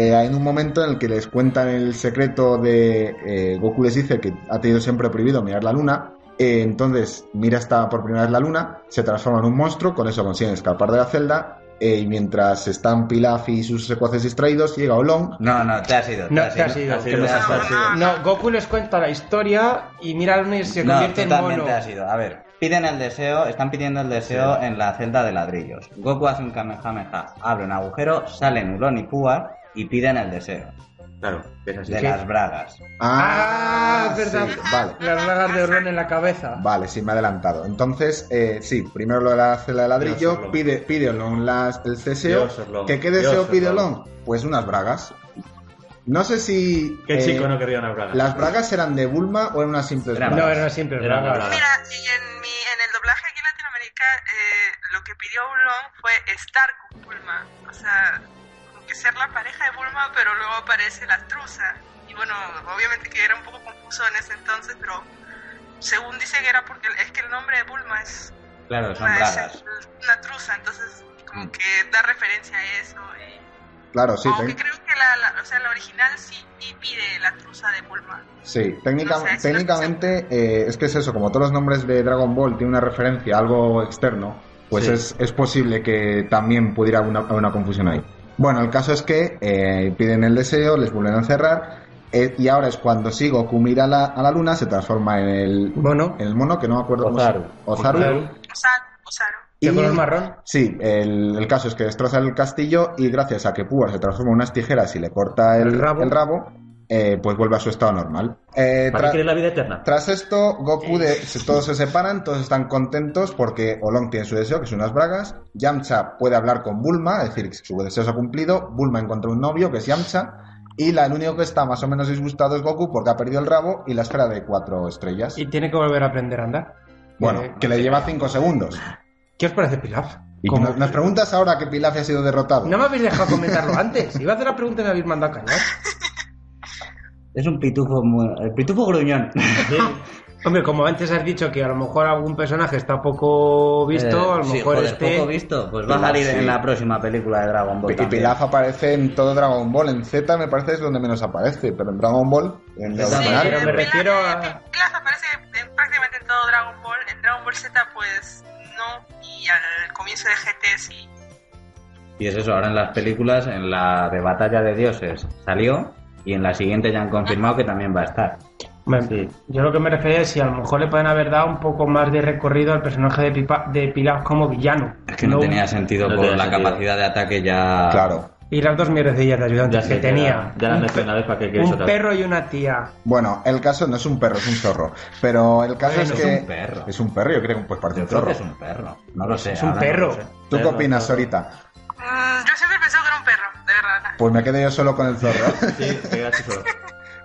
eh, hay un momento en el que les cuentan el secreto de eh, Goku les dice que ha tenido siempre prohibido mirar la luna. eh, entonces mira hasta por primera vez la luna, se transforma en un monstruo, con eso consiguen escapar de la celda. eh, y mientras están Pilaf y sus secuaces distraídos, llega Olong. No, no, te has ido. No, te has ido. ¿Qué me has No, ido? no, No, Goku les cuenta la historia y mira a y se No, convierte tú en mono. te has ido. A ver, piden el deseo, están pidiendo el deseo en la celda de ladrillos. Goku hace un Kamehameha, abre un agujero, salen Ulon y Puar y piden el deseo Claro, es así. de Sí. las bragas. Ah, es verdad. sí, vale. Las bragas de Orlón en la cabeza. Vale, sí, me he adelantado. Entonces, eh, sí, primero lo de la celda de ladrillo, pide, pide Olong las, el deseo. ¿Que ¿Qué Dios, deseo pide Orlón. Olong? Pues unas bragas. No sé si... ¿Qué eh, chico no querría una braga? ¿Las bragas eran de Bulma o eran unas simples Eran bragas? No, eran siempre Eran bragas. bragas. Mira, y en, mi, en el doblaje eh, lo que pidió Ulon fue estar con Bulma. O sea, que ser la pareja de Bulma, pero luego aparece la truza. Y bueno, obviamente que era un poco confuso en ese entonces, pero según dice que era porque es que el nombre de Bulma es Claro, son una, es una truza, entonces como que da referencia a eso. Y, Claro, sí, aunque creo que la, la- o sea, la original sí pide la truza de Bulma. sí. Técnica- No sé, es técnicamente eh, es que es eso, como todos los nombres de Dragon Ball tienen una referencia a algo externo, pues Sí. es, es posible que también pudiera haber una, haber una confusión ahí. Bueno, el caso es que eh, piden el deseo, les vuelven a encerrar, eh, y ahora es cuando sí Goku mira a la, a la luna, se transforma en el Mono. en el mono, que no me acuerdo cómo se- Ozaru. Ozaru. Ozaru. Osaru, Osaru. ¿De Y- color marrón? Sí, el, el caso es que destroza el castillo y gracias a que Púa se transforma en unas tijeras y le corta el, El rabo. el rabo, eh, pues vuelve a su estado normal. Eh, ¿Para la vida eterna? tras esto, Goku de, se- todos se separan, todos están contentos porque Olong tiene su deseo, que son unas bragas. Yamcha puede hablar con Bulma, es decir, que su deseo se ha cumplido. Bulma encontró un novio, que es Yamcha. Y la, el único que está más o menos disgustado es Goku porque ha perdido el rabo y la esfera de cuatro estrellas. Y tiene que volver a aprender a andar. bueno, Eh, que le lleva cinco segundos. ¿Qué os parece Pilaf? Y nos preguntas ahora que Pilaf ha sido derrotado. No me habéis dejado comentarlo antes. Iba a hacer la pregunta y me habéis mandado a callar. Es un pitufo muy... El pitufo gruñón. Hombre, como antes has dicho que a lo mejor algún personaje está poco visto, Eh, a lo sí, mejor joder, este... poco visto. Pues va a salir sí. en la próxima película de Dragon Ball. Y. Pilaf aparece en todo Dragon Ball. En Z me parece es donde menos aparece, pero en Dragon Ball, en original, pero me refiero a- Pilaf aparece en prácticamente en todo Dragon Ball. En Dragon Ball Z, pues no. Y al comienzo de GT sí. Y es eso, ahora en las películas, en la de Batalla de Dioses salió y en la siguiente ya han confirmado que también va a estar. Bueno, Sí. Yo lo que me refería es si a lo mejor le pueden haber dado un poco más de recorrido al personaje de, Pipa- de Pilaf como villano. Es que no, tenía sentido no por tenía la sentido. capacidad de ataque ya... claro. Y las dos mierdecillas de ayudantes Ya que sé, tenía. ya- ya la un, mencioné pe- una vez, ¿para qué quieres un otra vez? perro y una tía. Bueno, el caso no es un perro, es un zorro. Pero el caso Bueno, es es que. un perro. Es un perro, yo creo que pues parece Yo un creo zorro. que es un perro. No lo sé. Es un no perro. ¿Tú qué opinas. Sorita? Mm, yo siempre pensé que era un perro, Pues me quedo yo solo con el zorro. Sí, así solo.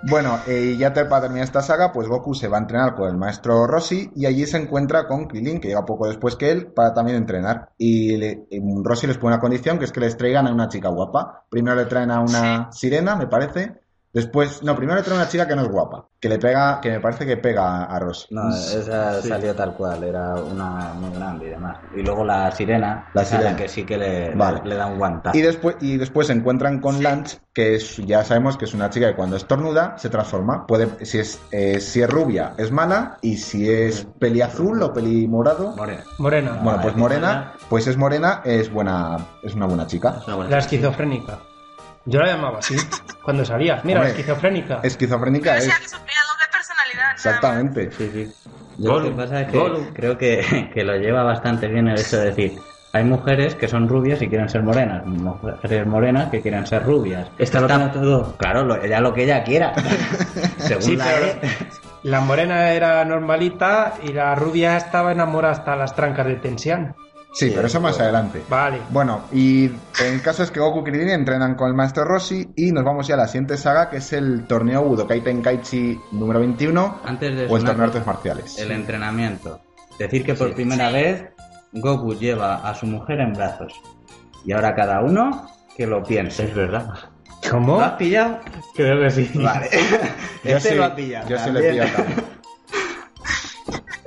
Bueno, eh, y ya te, para terminar esta saga, pues Goku se va a entrenar con el maestro Rossi y allí se encuentra con Krillin, que llega poco después que él, para también entrenar. Y le- y Rossi les pone una condición, que es que les traigan a una chica guapa. Primero le traen a una sirena, me parece. Después, no, primero le traen a una chica que no es guapa, que le pega, que me parece que pega a Rossi. No, esa Sí. salió tal cual, era una muy grande y demás. Y luego la sirena, La sirena que sí que le, Vale. le, le da un guantazo. Y después, y después se encuentran con Lance, que es, ya sabemos que es una chica que cuando estornuda se transforma. Puede, si es, eh, si es rubia, es mala, y si es peli azul o peli morado, Morena. Morena. bueno, pues Ah, morena, pues es morena, es buena, es una buena chica. Es una buena La chica. esquizofrénica. Yo la llamaba así cuando salía. Mira, Hombre, esquizofrénica. Esquizofrénica Pero es, que sufría doble personalidad. exactamente. Sí, sí. Yo lo que pasa es que Gollum. creo que, que lo lleva bastante bien el hecho de decir, hay mujeres que son rubias y quieren ser morenas, mujeres morenas que quieren ser rubias. Esta lo tiene todo. Claro, lo- ella lo que ella quiera. Según Sí, la pero E. la morena era normalita y la rubia estaba enamorada hasta las trancas de tensión. Sí, pero eso más adelante. Vale. Bueno, y el caso es que Goku y Krillin entrenan con el maestro Rossi y nos vamos ya a la siguiente saga, que es el torneo Budokai Tenkaichi número 21, Antes de o el torneo artes marciales. El entrenamiento. Decir que por Sí. primera vez Goku lleva a su mujer en brazos. Y ahora cada uno que lo piense. Es verdad. ¿Cómo? ¿Lo has pillado? Creo que sí. Vale. Yo este sí, lo ha pillado. yo sí le también. pillo también.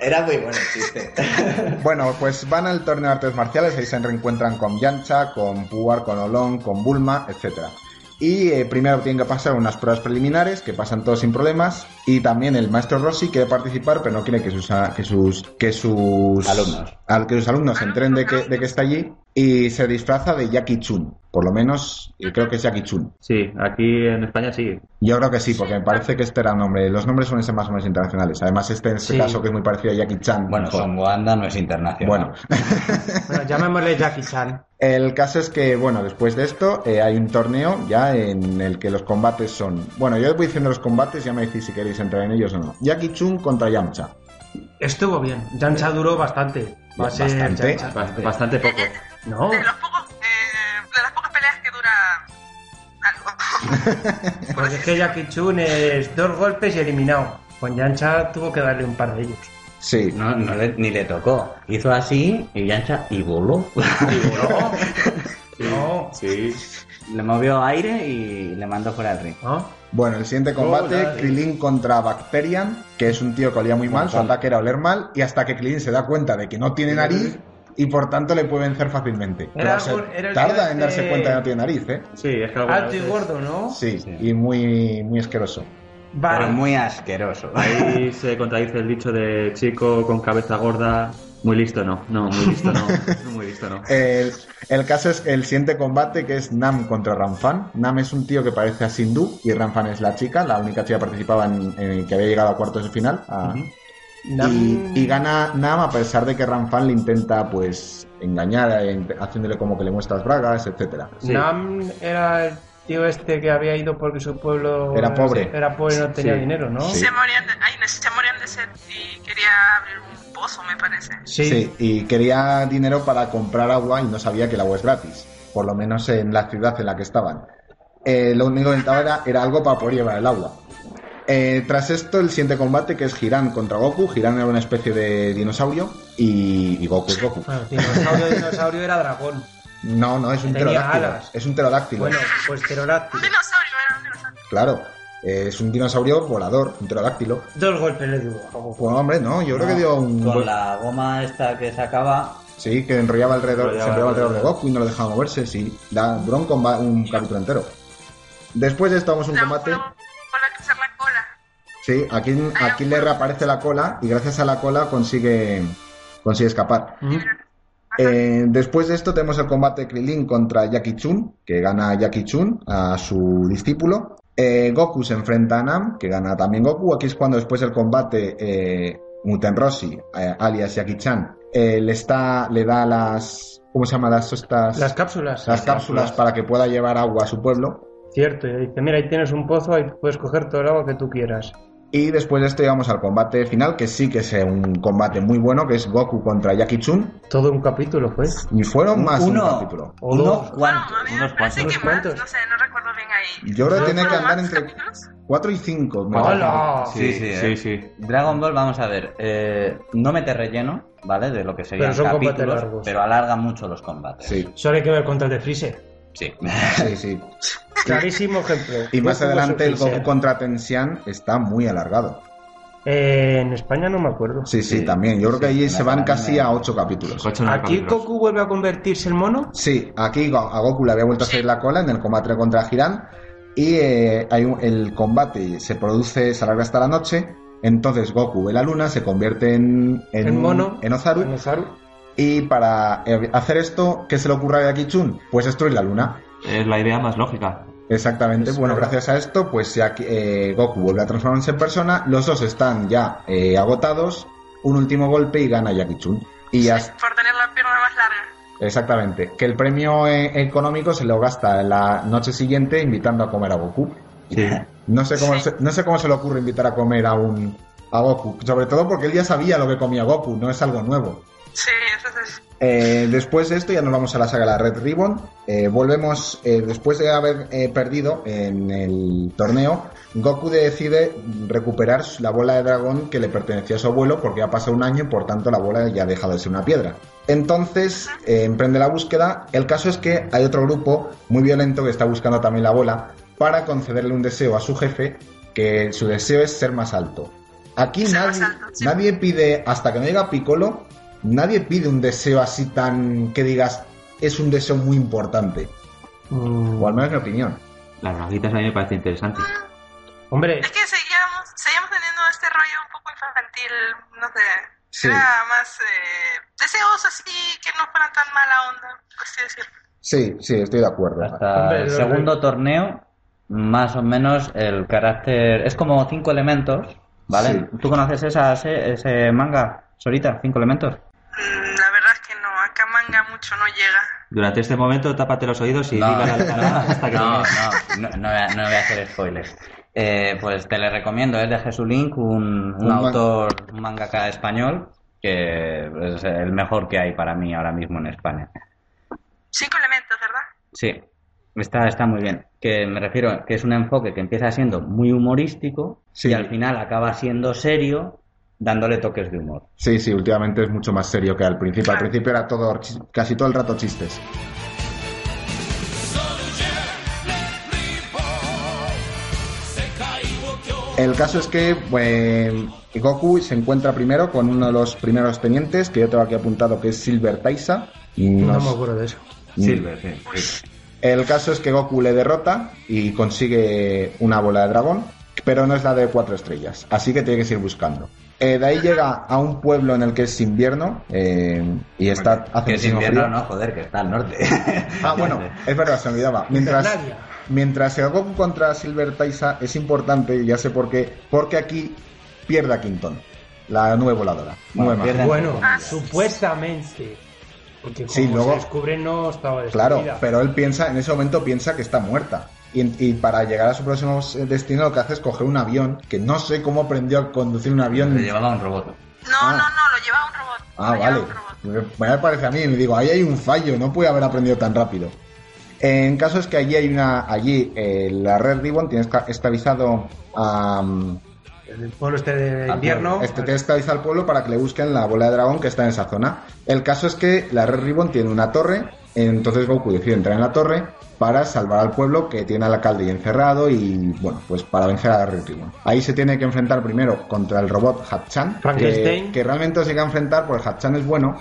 Era muy bueno el chiste. Bueno, pues van al torneo de artes marciales, ahí se reencuentran con Yancha, con Puar, con Olong, con Bulma, etcétera. Y eh, primero tienen que pasar unas pruebas preliminares que pasan todos sin problemas. Y también el maestro Rossi quiere participar, pero no quiere que sus que sus que sus Alumnos. al- que sus alumnos se enteren de que, de que está allí y se disfraza de Jackie Chun. Por lo menos eh, creo que es Jackie Chun. Sí, aquí en España sí. Yo creo que sí, porque me parece que este era un nombre. Los nombres suelen ser más o menos internacionales. Además, este en este Sí. caso que es muy parecido a Jackie Chan. Bueno, mejor. Son Wanda no es internacional. Bueno, Bueno, llamémosle Jackie Chan. El caso es que, bueno, después de esto eh, hay un torneo ya en el que los combates son... Bueno, yo voy diciendo los combates, ya me decís si queréis entrar en ellos o no. Jackie Chun contra Yamcha. Estuvo bien. Yancha duró bastante. Va a ser Bastante. Yamcha. Bast- Bastante poco. No. De, los pocos, eh, de las pocas peleas que dura algo. Porque es que Jackie Chun es dos golpes y eliminado. Con Yancha tuvo que darle un par de ellos. Sí. No, no le- ni le tocó. Hizo así y Yancha y voló. No. Sí. le movió aire y le mandó fuera del ring. ¿No? Bueno, el siguiente combate. Krilin contra Bacterian, que es un tío que olía muy mal, su ataque era oler mal, y hasta que Krilin se da cuenta de que no tiene nariz y por tanto le puede vencer fácilmente. Era Pero se algo- era el tarda en darse cuenta de que no tiene nariz, ¿eh? Sí, es que Alto y veces- gordo, ¿no? Sí, Sí. y muy, muy asqueroso. Vale. Pero muy asqueroso. Ahí se contradice el dicho de chico con cabeza gorda. Muy listo, no. No, muy listo, no. Muy listo, no. El, el caso es el siguiente combate que es Nam contra Ramfan. Nam es un tío que parece a Sindhu y Ramfan es la chica, la única chica que participaba en, en- que había llegado a cuartos de final. a- y, y gana Nam a pesar de que Ramfan le intenta pues engañar, eh, haciéndole como que le muestras bragas, etcétera. Sí. Nam era el tío este que había ido porque su pueblo Era pobre. Era pobre y no tenía Sí. dinero, ¿no? Sí. Se morían de, ay, no, se morían de sed y quería abrir un pozo, me parece. Sí. Sí, y quería dinero para comprar agua y no sabía que el agua es gratis, por lo menos en la ciudad en la que estaban. Eh, lo único que necesitaba era, era algo para poder llevar el agua. Eh, tras esto, el siguiente combate que es Hiran contra Goku. Hiran era una especie de dinosaurio y, y Goku es Goku. Bueno, dinosaurio, dinosaurio era dragón. No, no, es un Tenía pterodáctilo. alas. Es un pterodáctilo. Bueno, pues pterodáctilo. Un dinosaurio, era un dinosaurio. Claro, eh, es un dinosaurio volador, un pterodáctilo. Dos golpes le dio. a Goku. Bueno, hombre, no, yo creo que dio un... Con la goma esta que sacaba, Sí, que enrollaba alrededor, Enrollaba se enrollaba alrededor de alrededor. Goku y no lo dejaba moverse, sí. Da bronco un, un capítulo entero. Después de esto vamos a un combate. Sí, aquí, aquí le reaparece la cola y gracias a la cola consigue, consigue escapar. Eh, después de esto tenemos el combate Krilin contra Jackie Chun, que gana Jackie Chun a su discípulo. Eh, Goku se enfrenta a Nam, que gana también Goku. Aquí es cuando después del combate eh, Muten Rossi, eh, alias Jackie Chan, le, está, le da las... ¿Cómo se llama? Las, estas, Las cápsulas. las cápsulas para que pueda llevar agua a su pueblo. Cierto, y dice, mira, ahí tienes un pozo, ahí puedes coger todo el agua que tú quieras. Y después de esto llegamos al combate final, que sí que es un combate muy bueno, que es Goku contra Jackie Chun. Todo un capítulo fue. Y fueron más de un uno, capítulo. O unos dos. Me unos cuantos. cuantos. no sé, no recuerdo bien ahí. Yo creo que tiene que ¿Fueron andar entre capítulos? 4 y 5. me ¡Hala! parece. Sí, sí, sí, eh. sí. Dragon Ball, vamos a ver, eh, no mete relleno, ¿vale? De lo que serían Pero son combates capítulos, largos. pero alarga mucho los combates. Sí, Solo hay que ver contra el de Freezer. Sí. sí, sí. Clarísimo ejemplo. Y más adelante el. Goku contra Tensian está muy alargado. Eh, en España no me acuerdo. Sí, sí, Sí, también. Yo creo que allí se van casi a 8 capítulos. Ocho, nueve ¿Aquí capítulos. Goku vuelve a convertirse en mono? Sí, aquí a Goku le había vuelto a salir la cola en el combate contra Hiran. Y eh, hay un- el combate se produce, se alarga hasta la noche. Entonces Goku ve la luna, se convierte en, en, En un- mono. en Ozaru. En Ozaru. Y para eh, hacer esto, ¿qué se le ocurre a Jackie Chun? Pues destruir la luna. Es la idea más lógica. Exactamente. Es bueno, gracias a esto, pues ya que, eh, Goku vuelve a transformarse en persona. Los dos están ya eh, agotados. Un último golpe y gana Jackie Chun. Y ya, Sí, por tener la pierna más larga. exactamente. Que el premio eh, económico se lo gasta en la noche siguiente invitando a comer a Goku. Sí. No sé cómo, Sí. se, no sé cómo se le ocurre invitar a comer a un a Goku. Sobre todo porque él ya sabía lo que comía Goku, no es algo nuevo. Sí, eso es. Eh, después de esto ya nos vamos a la saga de la Red Ribbon. Eh, volvemos, eh, después de haber perdido en el torneo, Goku decide recuperar la bola de dragón que le pertenecía a su abuelo porque ha pasado un año y por tanto la bola ya ha dejado de ser una piedra. Entonces emprende la búsqueda. El caso es que hay otro grupo muy violento que está buscando también la bola para concederle un deseo a su jefe, que su deseo es ser más alto. Aquí Ser nadie, alto, sí. nadie pide, hasta que no llega Piccolo, nadie pide un deseo así tan que digas es un deseo muy importante. Mm, O al menos mi opinión. Las braguitas a mí me parece interesante. Hombre, Es que seguíamos, seguíamos teniendo este rollo un poco infantil, no sé. Sí. Era más eh, deseos así que no fueran tan mala onda, por así decirlo. Sí, sí, estoy de acuerdo. Hasta Hombre, el segundo torneo, más o menos el carácter. Es como cinco elementos, ¿vale? Sí. ¿Tú conoces esa, ese, ese manga, Sorita? ¿Cinco elementos? Mm, La verdad es que no, acá manga mucho no llega. Durante este momento, tápate los oídos y No, diga la hasta que no, no, no, no voy a, no voy a hacer spoilers. Eh, pues te le recomiendo, es de Jesús Link, un, un Un autor, un mangaka español, que es el mejor que hay para mí ahora mismo en España. Cinco elementos, ¿verdad? Sí, está, está muy bien. Que me refiero que es un enfoque que empieza siendo muy humorístico Sí. y al final acaba siendo serio dándole toques de humor. Sí, sí, últimamente es mucho más serio que al principio. Al principio era todo, casi todo el rato chistes. El caso es que pues, Goku se encuentra primero con uno de los primeros tenientes, que yo tengo aquí apuntado que es Silver Taisa. No Nos- me acuerdo de eso. Silver, sí. sí. El caso es que Goku le derrota y consigue una bola de dragón, pero no es la de cuatro estrellas, así que tiene que seguir buscando. Eh, de ahí llega a un pueblo en el que es invierno eh, y está hace que es invierno, frío. no, joder, que está al norte. Ah, bueno, es verdad, se olvidaba. Mientras, mientras el Goku contra Silver Taisa es importante, ya sé por qué, porque aquí pierde a Quinton, la nube voladora. Bueno, supuestamente. Porque como Sí, luego- se descubre no estaba Claro, destruida. pero él piensa, en ese momento piensa que está muerta. Y, y para llegar a su próximo destino lo que hace es coger un avión, que no sé cómo aprendió a conducir un avión. Le llevaba un robot. No, Ah. no, no, lo lleva un robot. Ah, lo vale. robot. Me me parece a mí, me digo, ahí hay un fallo, no puede haber aprendido tan rápido. En caso es que allí hay una, allí eh, la Red Ribbon tiene esclavizado a, El pueblo este de invierno. este tiene esclavizado al pueblo para que le busquen la bola de dragón que está en esa zona. El caso es que la Red Ribbon tiene una torre, entonces Goku decide entrar en la torre para salvar al pueblo que tiene al alcalde ahí encerrado y bueno, pues para vencer a la Red Ribbon. Ahí se tiene que enfrentar primero contra el robot Hatchan, Frankenstein. que, que realmente se llega a enfrentar porque Hatchan es bueno,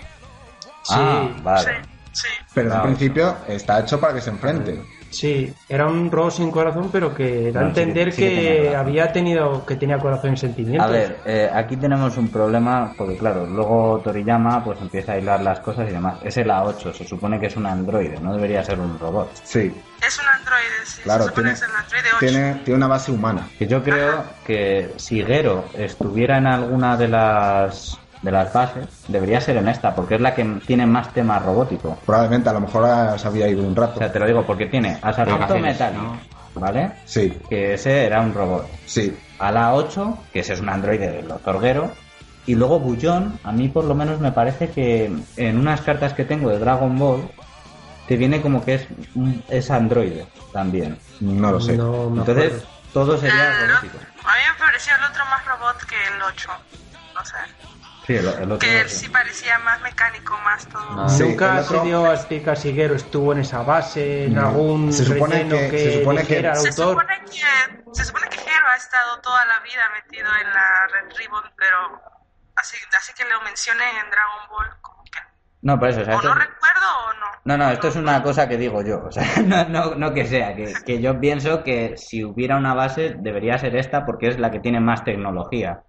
Sí, Ah, vale. sí. pero Ah, al principio está hecho para que se enfrente. Sí. Era un robot sin corazón, pero que da a No, sí que- entender sí que que había tenido, que tenía corazón y sentimientos. A ver, eh, aquí tenemos un problema, porque claro, luego Toriyama pues empieza a hilar las cosas y demás. Es el A8, se supone que es un androide, no debería ser un robot. Sí, Es un androide, sí. claro, se supone tiene, que es el androide 8. tiene, tiene una base humana. Que yo creo que si Gero estuviera en alguna de las de las bases, debería ser en esta, porque es la que tiene más tema robótico. Probablemente, a lo mejor ah, se había ido un O rato. sea, te lo digo porque tiene a Sargento ¿no? ¿vale? Sí, Que ese era un robot. sí. A la 8, que ese es un androide del Dr. Gero. Y luego Bullón, a mí por lo menos me parece que en unas cartas que tengo de Dragon Ball, te viene como que es, es androide también. No lo sé. No Entonces, acuerdo. todo sería El robótico. a mí me pareció el otro más robot que el 8. O sea, Sí, el, el otro. que él sí parecía más mecánico, más todo. No. Sí, Nunca otro- se dio a explicar si Gero estuvo en esa base, en No. algún Se supone que- que, se supone que- Se autor. supone que se supone que Hero ha estado toda la vida metido en la Red Ribbon, pero así, así que lo mencioné en Dragon Ball como que No, por eso, o sea, o esto no es- recuerdo o no. No, no, esto es una cosa que digo yo, o sea, no, no, no que sea, que, que yo pienso que si hubiera una base debería ser esta porque es la que tiene más tecnología.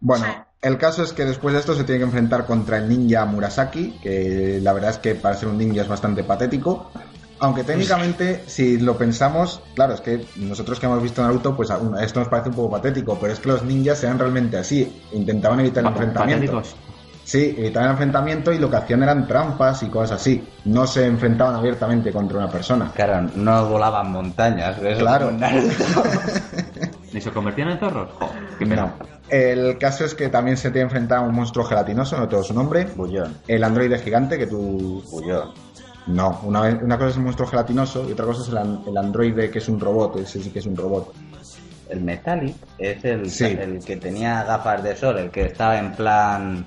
Bueno, Sí. El caso es que después de esto se tiene que enfrentar contra el ninja Murasaki, que la verdad es que para ser un ninja es bastante patético. Aunque técnicamente, si lo pensamos, claro, es que nosotros que hemos visto Naruto, pues aún- esto nos parece un poco patético, pero es que los ninjas eran realmente así, intentaban evitar el enfrentamiento. Patéticos. Sí, evitaban el enfrentamiento y lo que hacían eran trampas y cosas así. No se enfrentaban abiertamente contra una persona. Claro, no volaban montañas, eso Claro. ¿Ni se convertían en zorros? Jo, qué pena. No. El caso es que también se tiene que enfrentar a un monstruo gelatinoso, no todo su nombre. Bullón, El androide gigante que tú bullón. No, una, una cosa es el monstruo gelatinoso y otra cosa es el, an- el androide que es un robot, ese sí que es un robot. El Metallic es el, Sí. el que tenía gafas de sol, el que estaba en plan...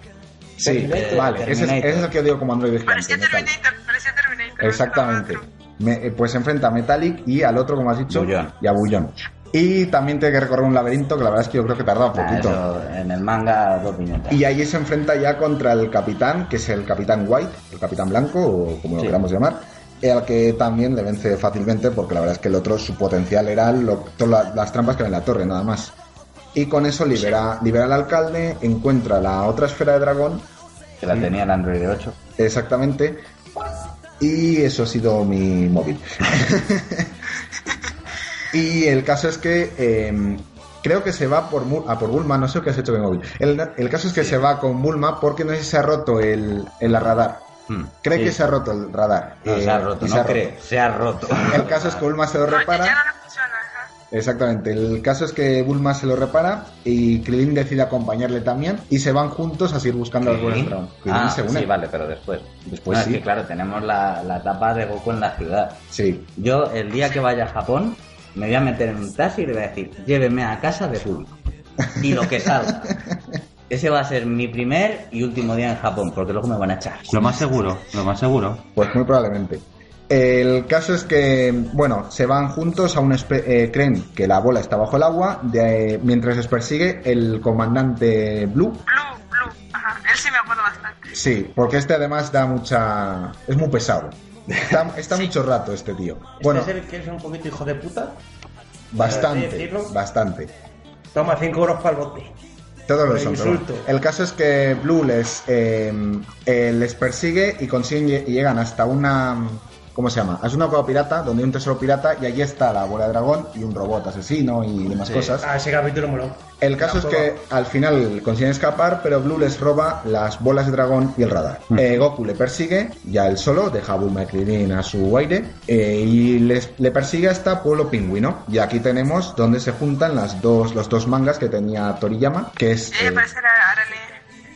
Sí, Terminator. vale, ese es, Terminator. ese es el que yo digo como androide gigante. Parecía. Terminator, parecía Terminator. Exactamente. Me- eh, pues se enfrenta a Metallic y al otro, como has dicho, Bullón. y a Bullón. Y también tiene que recorrer un laberinto que la verdad es que yo creo que tarda un poquito. eso en el manga dos minutos. Y ahí se enfrenta ya contra el capitán, que es el capitán White, el capitán blanco, o como lo Sí. queramos llamar, al que también le vence fácilmente, porque la verdad es que el otro, su potencial era lo- todas la- las trampas que hay en la torre, nada más. Y con eso libera, libera al alcalde, encuentra la otra esfera de dragón, Que la tenía el Android 8. exactamente, y eso ha sido mi móvil. y el caso es que eh, creo que se va por, Mul- a por Bulma, no sé qué has hecho con el móvil. El, el caso es que se va con Bulma porque no sé si se ha roto el, el radar. Hmm, Cree sí. que se ha roto el radar. No, eh, se ha roto, no se ha cree, roto. se ha roto. El caso es que Bulma se lo repara. ya no le funciona, ajá. Exactamente, el caso es que Bulma se lo repara y Krillin decide acompañarle también y se van juntos a seguir buscando al dragón. Krillin Ah, se une. sí, vale, pero después. Después No, sí. Es que claro, tenemos la, la etapa de Goku en la ciudad. Sí, Yo, el día que vaya a Japón, me voy a meter en un taxi y le voy a decir, lléveme a casa de Bulma. Y lo que salga. ese va a ser mi primer y último día en Japón, porque luego me van a echar. Lo más seguro, lo más seguro. Pues muy probablemente. El caso es que, bueno, se van juntos a un espe- eh, creen que la bola está bajo el agua, de- mientras les persigue el comandante Blue. Blue, Blue, ajá. Él sí me acuerdo bastante. Sí, porque este además da mucha... es muy pesado. Está, está mucho rato este tío. Bueno, ¿Este es el que es un poquito hijo de puta? bastante, bastante. Toma 5 euros para el bote. Todos los son. insulto. El caso es que Blue les, eh, eh, les persigue y consiguen y llegan hasta una. ¿Cómo se llama? Es una cueva pirata donde hay un tesoro pirata y allí está la bola de dragón y un robot asesino y demás cosas. Ah, ese capítulo moló. El caso es que al final consiguen escapar, pero Blue les roba las bolas de dragón y el radar. Eh, Goku le persigue, ya él solo, deja a Bulma y Krillin a su aire, eh, y les, le persigue hasta Pueblo Pingüino. Y aquí tenemos donde se juntan las dos, los dos mangas que tenía Toriyama, que es... Eh,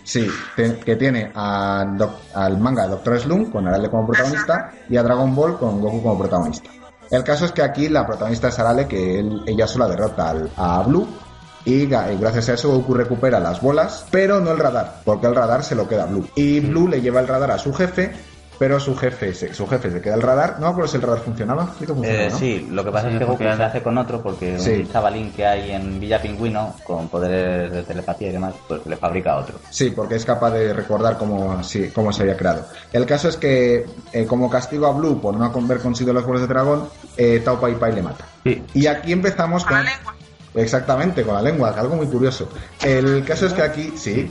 eh. Sí, que tiene al manga Doctor Slump con Arale como protagonista y a Dragon Ball con Goku como protagonista. El caso es que aquí la protagonista es Arale, que él- ella sola derrota a Blue y y gracias a eso Goku recupera las bolas, pero no el radar, porque el radar se lo queda a Blue. Y Blue le lleva el radar a su jefe, pero su jefe se, su jefe se queda el radar. No me acuerdo si el radar funcionaba. Sí que funcionaba, Eh, ¿no? Sí, lo que pasa Sí, es que Goku se hace con otro porque Sí. un chavalín que hay en Villa Pingüino con poderes de telepatía y demás, pues le fabrica otro. Sí, porque es capaz de recordar cómo, sí, cómo se había creado. El caso es que, eh, como castigo a Blue por no haber conseguido los bolas de dragón, eh, Tao Pai Pai le mata. Sí. Y aquí empezamos Con con... la lengua. Exactamente, con la lengua, algo muy curioso. El caso es que aquí, sí,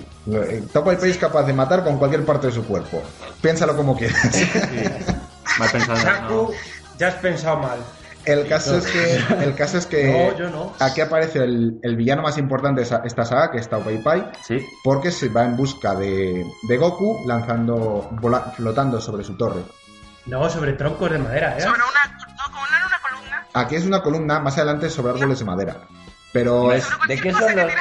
Tao Pai Pai es capaz de matar con cualquier parte de su cuerpo. Piénsalo como quieras. Mal pensado. Chaku, no. ya has pensado mal. El caso es que, el caso es que No, yo no. aquí aparece el, el villano más importante de esta saga, que es Tao Pai Pai, Sí. porque se va en busca de, de Goku lanzando, vola- flotando sobre su torre. No, sobre troncos de madera, ¿eh? Sobre una. No, como no era una columna. Aquí es una columna, más adelante sobre árboles de madera. Pero es ¿De qué son que los...?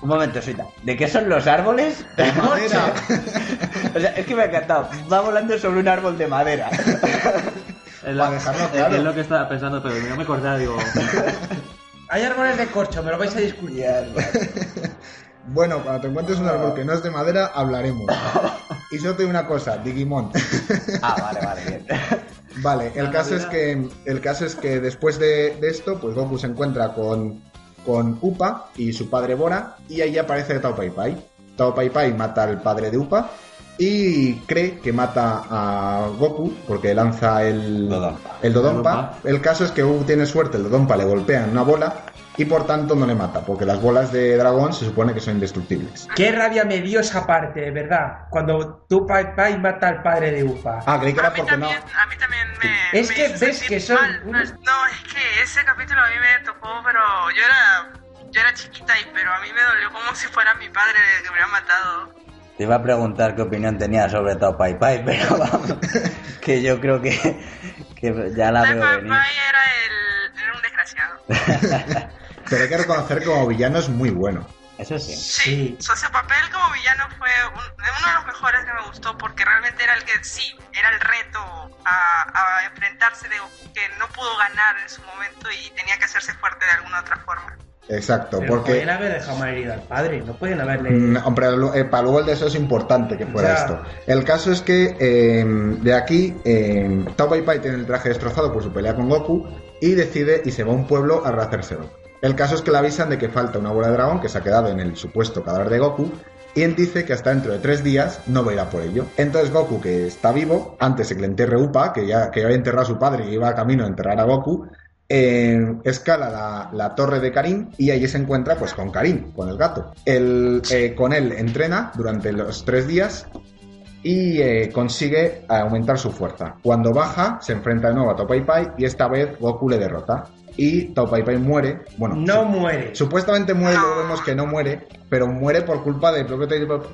Un momento, Suita. ¿De qué son los árboles? de madera. o sea, es que me ha encantado. Va volando sobre un árbol de madera. Es, Para dejarlo claro. es lo que estaba pensando, pero no me acordaba, digo. Hay árboles de corcho, me lo vais a discutir. Bueno, cuando te encuentres un árbol que no es de madera, hablaremos. Y solo te digo una cosa, Digimon. Ah, vale, vale, bien. Vale, el caso es que el caso es que después de, de esto, pues Goku se encuentra con, con Upa y su padre Bora, y ahí aparece Tao Pai Pai. Tao Pai Pai mata al padre de Upa y cree que mata a Goku porque lanza el Dodonpa. el Dodonpa. Dodonpa. El caso es que Goku tiene suerte, el Dodonpa le golpea en una bola y por tanto no le mata, porque las bolas de dragón se supone que son indestructibles. Qué rabia me dio esa parte, de verdad. Cuando tu Pai Pai mata al padre de Upa. Ah, creí que A era mí porque no. también, a mí también me. Es me que hizo ves que son mal. No, unos- no, es que ese capítulo a mí me tocó, pero yo era. Yo era chiquita y pero a mí me dolió como si fuera mi padre que me hubiera matado. Te iba a preguntar qué opinión tenía sobre Tao Pai Pai, pero vamos, que yo creo que, que ya la veo Pai venir. Pai era, el, era un desgraciado. Pero hay que reconocer que como villano es muy bueno. Eso sí. Sí, su su papel como villano fue un- uno de los mejores que me gustó porque realmente era el que sí, era el reto a, a enfrentarse de Goku que no pudo ganar en su momento y tenía que hacerse fuerte de alguna otra forma. Exacto, Pero porque podían haber dejado mal herido al padre, no pueden haberle. Mm, Hombre, lo- eh, para luego el deseo es importante que fuera esto. El caso es que eh, de aquí, eh, Tao Pai Pai tiene el traje destrozado por su pelea con Goku y decide y se va a un pueblo a rehacérselo. El caso es que le avisan de que falta una bola de dragón que se ha quedado en el supuesto cadáver de Goku y él dice que hasta dentro de tres días no va a ir a por ello. Entonces Goku, que está vivo, antes de que le enterre Upa, que ya que había enterrado a su padre y iba camino a enterrar a Goku, eh, escala la, torre de Karim y allí se encuentra pues con Karim, con el gato. Eh, con él entrena durante los tres días y eh, consigue aumentar su fuerza. Cuando baja, se enfrenta de nuevo a Tao Pai Pai y esta vez Goku le derrota. Y Tao Pai Pai muere. Bueno, no muere. supuestamente muere, luego vemos que no muere, pero muere por culpa del propio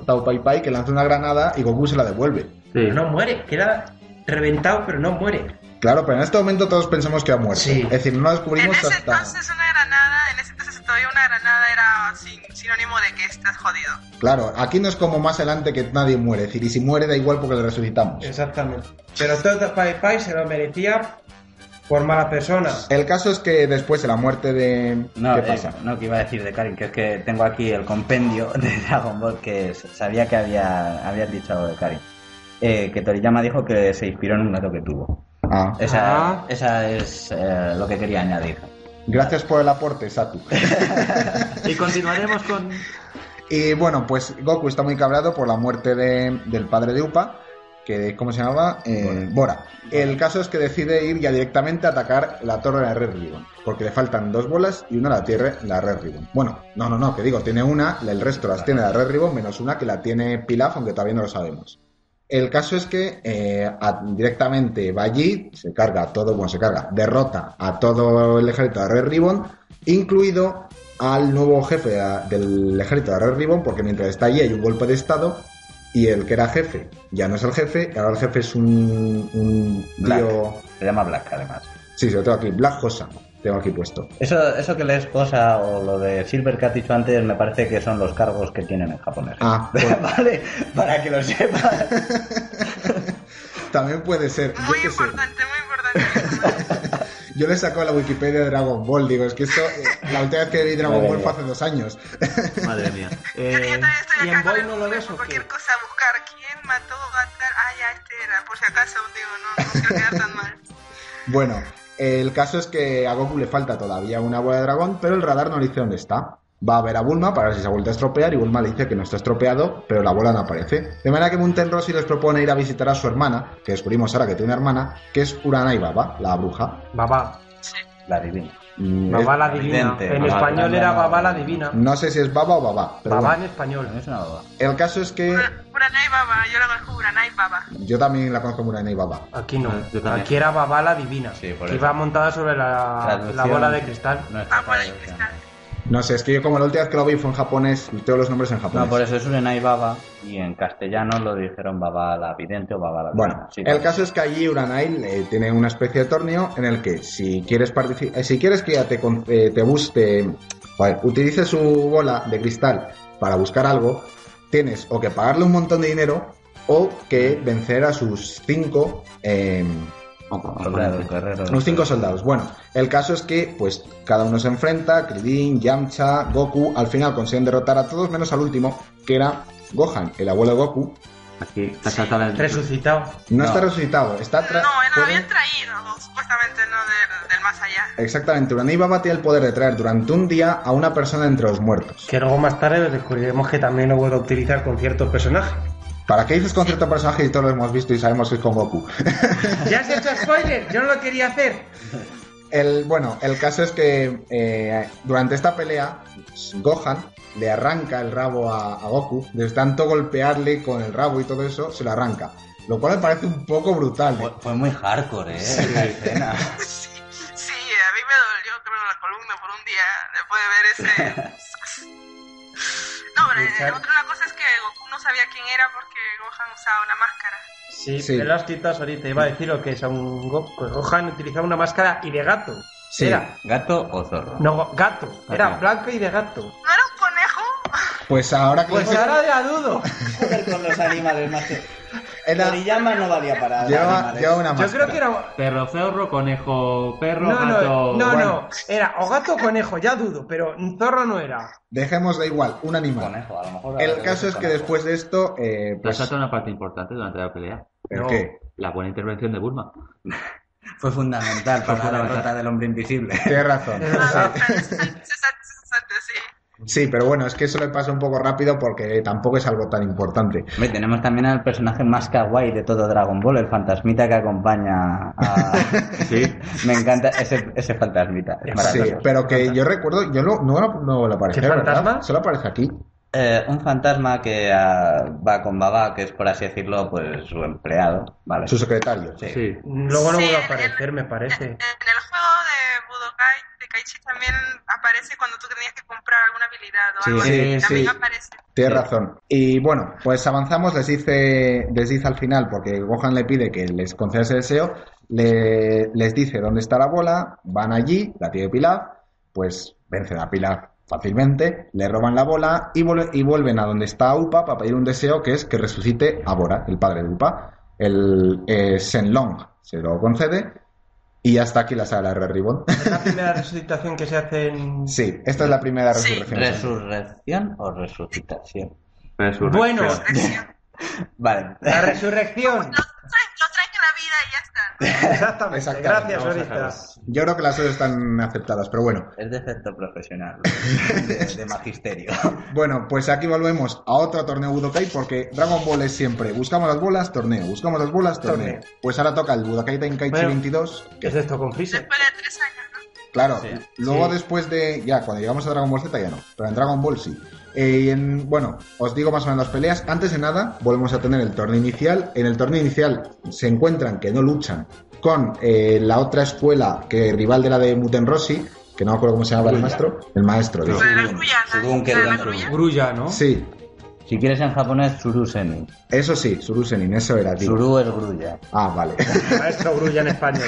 Tao Pai Pai que lanza una granada y Goku se la devuelve. Sí. Pero no muere, queda reventado, pero no muere. Claro, pero en este momento todos pensamos que ha muerto. Sí. Es decir, no lo En descubrimos ese hasta... entonces una granada, en ese entonces todavía una granada era sin- sinónimo de que estás jodido. Claro, aquí no es como más adelante que nadie muere. Es decir, y si muere da igual porque le resucitamos. Exactamente. Pero todo Pai Pai se lo merecía Por mala persona. El caso es que después de la muerte de... No, ¿Qué eh, pasa? no, que iba a decir de Karin, que es que tengo aquí el compendio de Dragon Ball que sabía que había habías dicho algo de Karin. Eh, que Toriyama dijo que se inspiró en un gato que tuvo. Ah, Esa, Ah. esa es eh, lo que quería añadir. gracias por el aporte, Satu. Y continuaremos con. Y bueno, pues Goku está muy cabreado por la muerte de- del padre de Upa, que ¿cómo se llamaba? Eh, Bora. El caso es que decide ir ya directamente a atacar la torre de la Red Ribbon, porque le faltan dos bolas y una la tiene la Red Ribbon. Bueno, no, no, no, que digo, tiene una, el resto las tiene la Red Ribbon, menos una que la tiene Pilaf, aunque todavía no lo sabemos. El caso es que eh, a- directamente va allí, se carga todo, bueno, se carga, derrota a todo el ejército de Red Ribbon, incluido al nuevo jefe del ejército de Red Ribbon, porque mientras está allí hay un golpe de estado y el que era jefe ya no es el jefe, ahora el jefe es un, un Black. tío... Se llama Black, además. Sí, se lo tengo aquí, Black Hosa, tengo aquí puesto. Eso, eso que lees cosa o lo de Silver que has dicho antes, me parece que son los cargos que tienen en japonés. Ah, pues, vale, para que lo sepas. también puede ser. yo Muy sé. importante, muy importante. Yo le saco la Wikipedia de Dragon Ball, digo, es que esto, eh, la última vez que vi Dragon Madre Ball fue hace dos años. Madre mía. Yo Eh, estoy ¿y en Boy no lo ves o por qué? cualquier cosa a buscar quién mató a tal. Ah, ya, este era, por si acaso, digo, no, no quiero quedar tan mal. Bueno, el caso es que a Goku le falta todavía una bola de dragón, pero el radar no le dice dónde está. Va a ver a Bulma para ver si se ha vuelto a estropear y Bulma le dice que no está estropeado, pero la bola no aparece. De manera que Munten Rossi les propone ir a visitar a su hermana, que descubrimos ahora que tiene una hermana, que es Uranai Baba, la bruja. Babá. La divina. Mm, Babá es- la divina. evidente, En español era no. Babá la divina. No sé si es Baba o Baba, pero Babá en español. Es una boba. El caso es que Ura- Uranai Baba, yo lo conozco Uranai Baba. yo también la conozco Uranai Baba. Aquí no. Ah. Aquí era Babá la divina. Sí, por que eso. iba montada sobre la, la bola de cristal. No es Ah, bola de cristal. No sé, es que yo como la última vez que lo vi fue en japonés, tengo los nombres en japonés. No, por eso es Urenai Baba y en castellano lo dijeron Baba la vidente o Baba la Bueno, divina. Sí, el caso es que allí Uranai eh, tiene una especie de torneo en el que si quieres participar, si quieres que ella te, eh, te busque, joder, utilice su bola de cristal para buscar algo, tienes o que pagarle un montón de dinero o que vencer a sus cinco Soldados, guerreros. los cinco soldados. Bueno, el caso es que, pues, cada uno se enfrenta, Krillin, Yamcha, Goku, al final consiguen derrotar a todos menos al último, que era Gohan, el abuelo de Goku. Aquí saltado el. Resucitado. No, No. está resucitado, está tra- No, él lo habían traído, supuestamente, no del, del más allá. Exactamente, Uranai Baba tiene el poder de traer durante un día a una persona entre los muertos. Que luego más tarde descubriremos que también lo puedo utilizar con ciertos personajes. ¿Para qué dices con cierto personaje y todos lo hemos visto y sabemos que es con Goku? ¡Ya has hecho spoiler! Yo no lo quería hacer. El, bueno, el caso es que eh, durante esta pelea, Gohan le arranca el rabo a, a Goku, de tanto golpearle con el rabo y todo eso, se lo arranca. Lo cual me parece un poco brutal. Fue, fue muy hardcore, ¿eh? Escena. Sí, sí, a mí me dolió, creo, la columna por un día después de ver ese. no, pero otra una cosa es que Goku no sabía quién era porque Gohan usaba una máscara. Sí, Sí. me lo has citado ahorita. Iba a decir lo que es un Go- pues Gohan utilizaba una máscara y de gato. Sí. Era. ¿Gato o zorro? No, gato. Era blanco y de gato. ¿No era un conejo? Pues ahora que Pues ahora ya dudo. Joder, con los animales más. Era- Toriyama no valía para lleva, animales. lleva una Yo máscara. creo que era. Perro, zorro, conejo, perro, No, gato. no, no, Bueno. no. Era o gato o conejo, ya dudo, pero un zorro no era. Dejemos de igual, un animal. Conejo, a lo mejor... El caso es que después de esto, eh, Te pues... saltado una parte importante durante la pelea. ¿el qué? La buena intervención de Bulma. Fue fundamental para la fundamental. derrota del hombre invisible. Tienes razón. Sí. Pero bueno, es que eso le pasa un poco rápido porque tampoco es algo tan importante. Hombre, tenemos también al personaje más kawaii de todo Dragon Ball, el fantasmita que acompaña a... Sí. Me encanta ese, ese fantasmita. Es Sí, pero que yo recuerdo, yo no, no, no le aparece, ¿Qué ¿verdad? fantasma? Solo aparece aquí. Eh, un fantasma que ah, va con Baba, que es por así decirlo, pues su empleado, ¿vale? Su secretario. Sí. Sí. Luego no Sí, vuelve a el- aparecer, me parece. En el juego de Budokai, también aparece cuando tú tenías que comprar alguna habilidad o Sí, algo sí. También sí. aparece. Tienes razón. Y bueno, pues avanzamos, les dice, les dice al final, porque Gohan le pide que les conceda ese deseo, le- les dice dónde está la bola, van allí, la tiene Pilaf, pues vencen a Pilaf fácilmente, le roban la bola y, vuelve- y vuelven a donde está Upa para pedir un deseo que es que resucite a Bora, el padre de Upa. El eh, Shenlong se lo concede Y hasta aquí la saga de Red Ribbon. Es la primera resucitación que se hace en... sí, esta es la primera Sí. resurrección. ¿Resurrección o resucitación? Resurrección. Bueno. Vale. la resurrección. Lo traen, lo traen en la vida y ya está. Exactamente. Exactamente. Gracias, Orista. Yo creo que las dos están aceptadas, pero bueno. Es defecto profesional. De, de magisterio. Bueno, pues aquí volvemos a otro torneo Budokai porque Dragon Ball es siempre buscamos las bolas, torneo, buscamos las bolas, torneo. Torneo. Pues ahora toca el Budokai Tenkaichi Bueno. 22, ¿Qué es esto con Freezer? Después de tres años, ¿no? Claro, Sí. luego Sí. después de. Ya, cuando llegamos a Dragon Ball Z ya no, pero en Dragon Ball sí. Eh, y en- bueno, os digo más o menos las peleas. Antes de nada, volvemos a tener el torneo inicial. En el torneo inicial se encuentran que no luchan con eh, la otra escuela que rival de la de Muten Rossi, que no me acuerdo cómo se llamaba el maestro. El maestro, un grullas. Grulla, ¿no? Sí, Si quieres en japonés, Tsurusenin. eso sí, Surusenin, eso era, tío. Tsuru es grulla. Ah, vale. Maestro Grulla en español.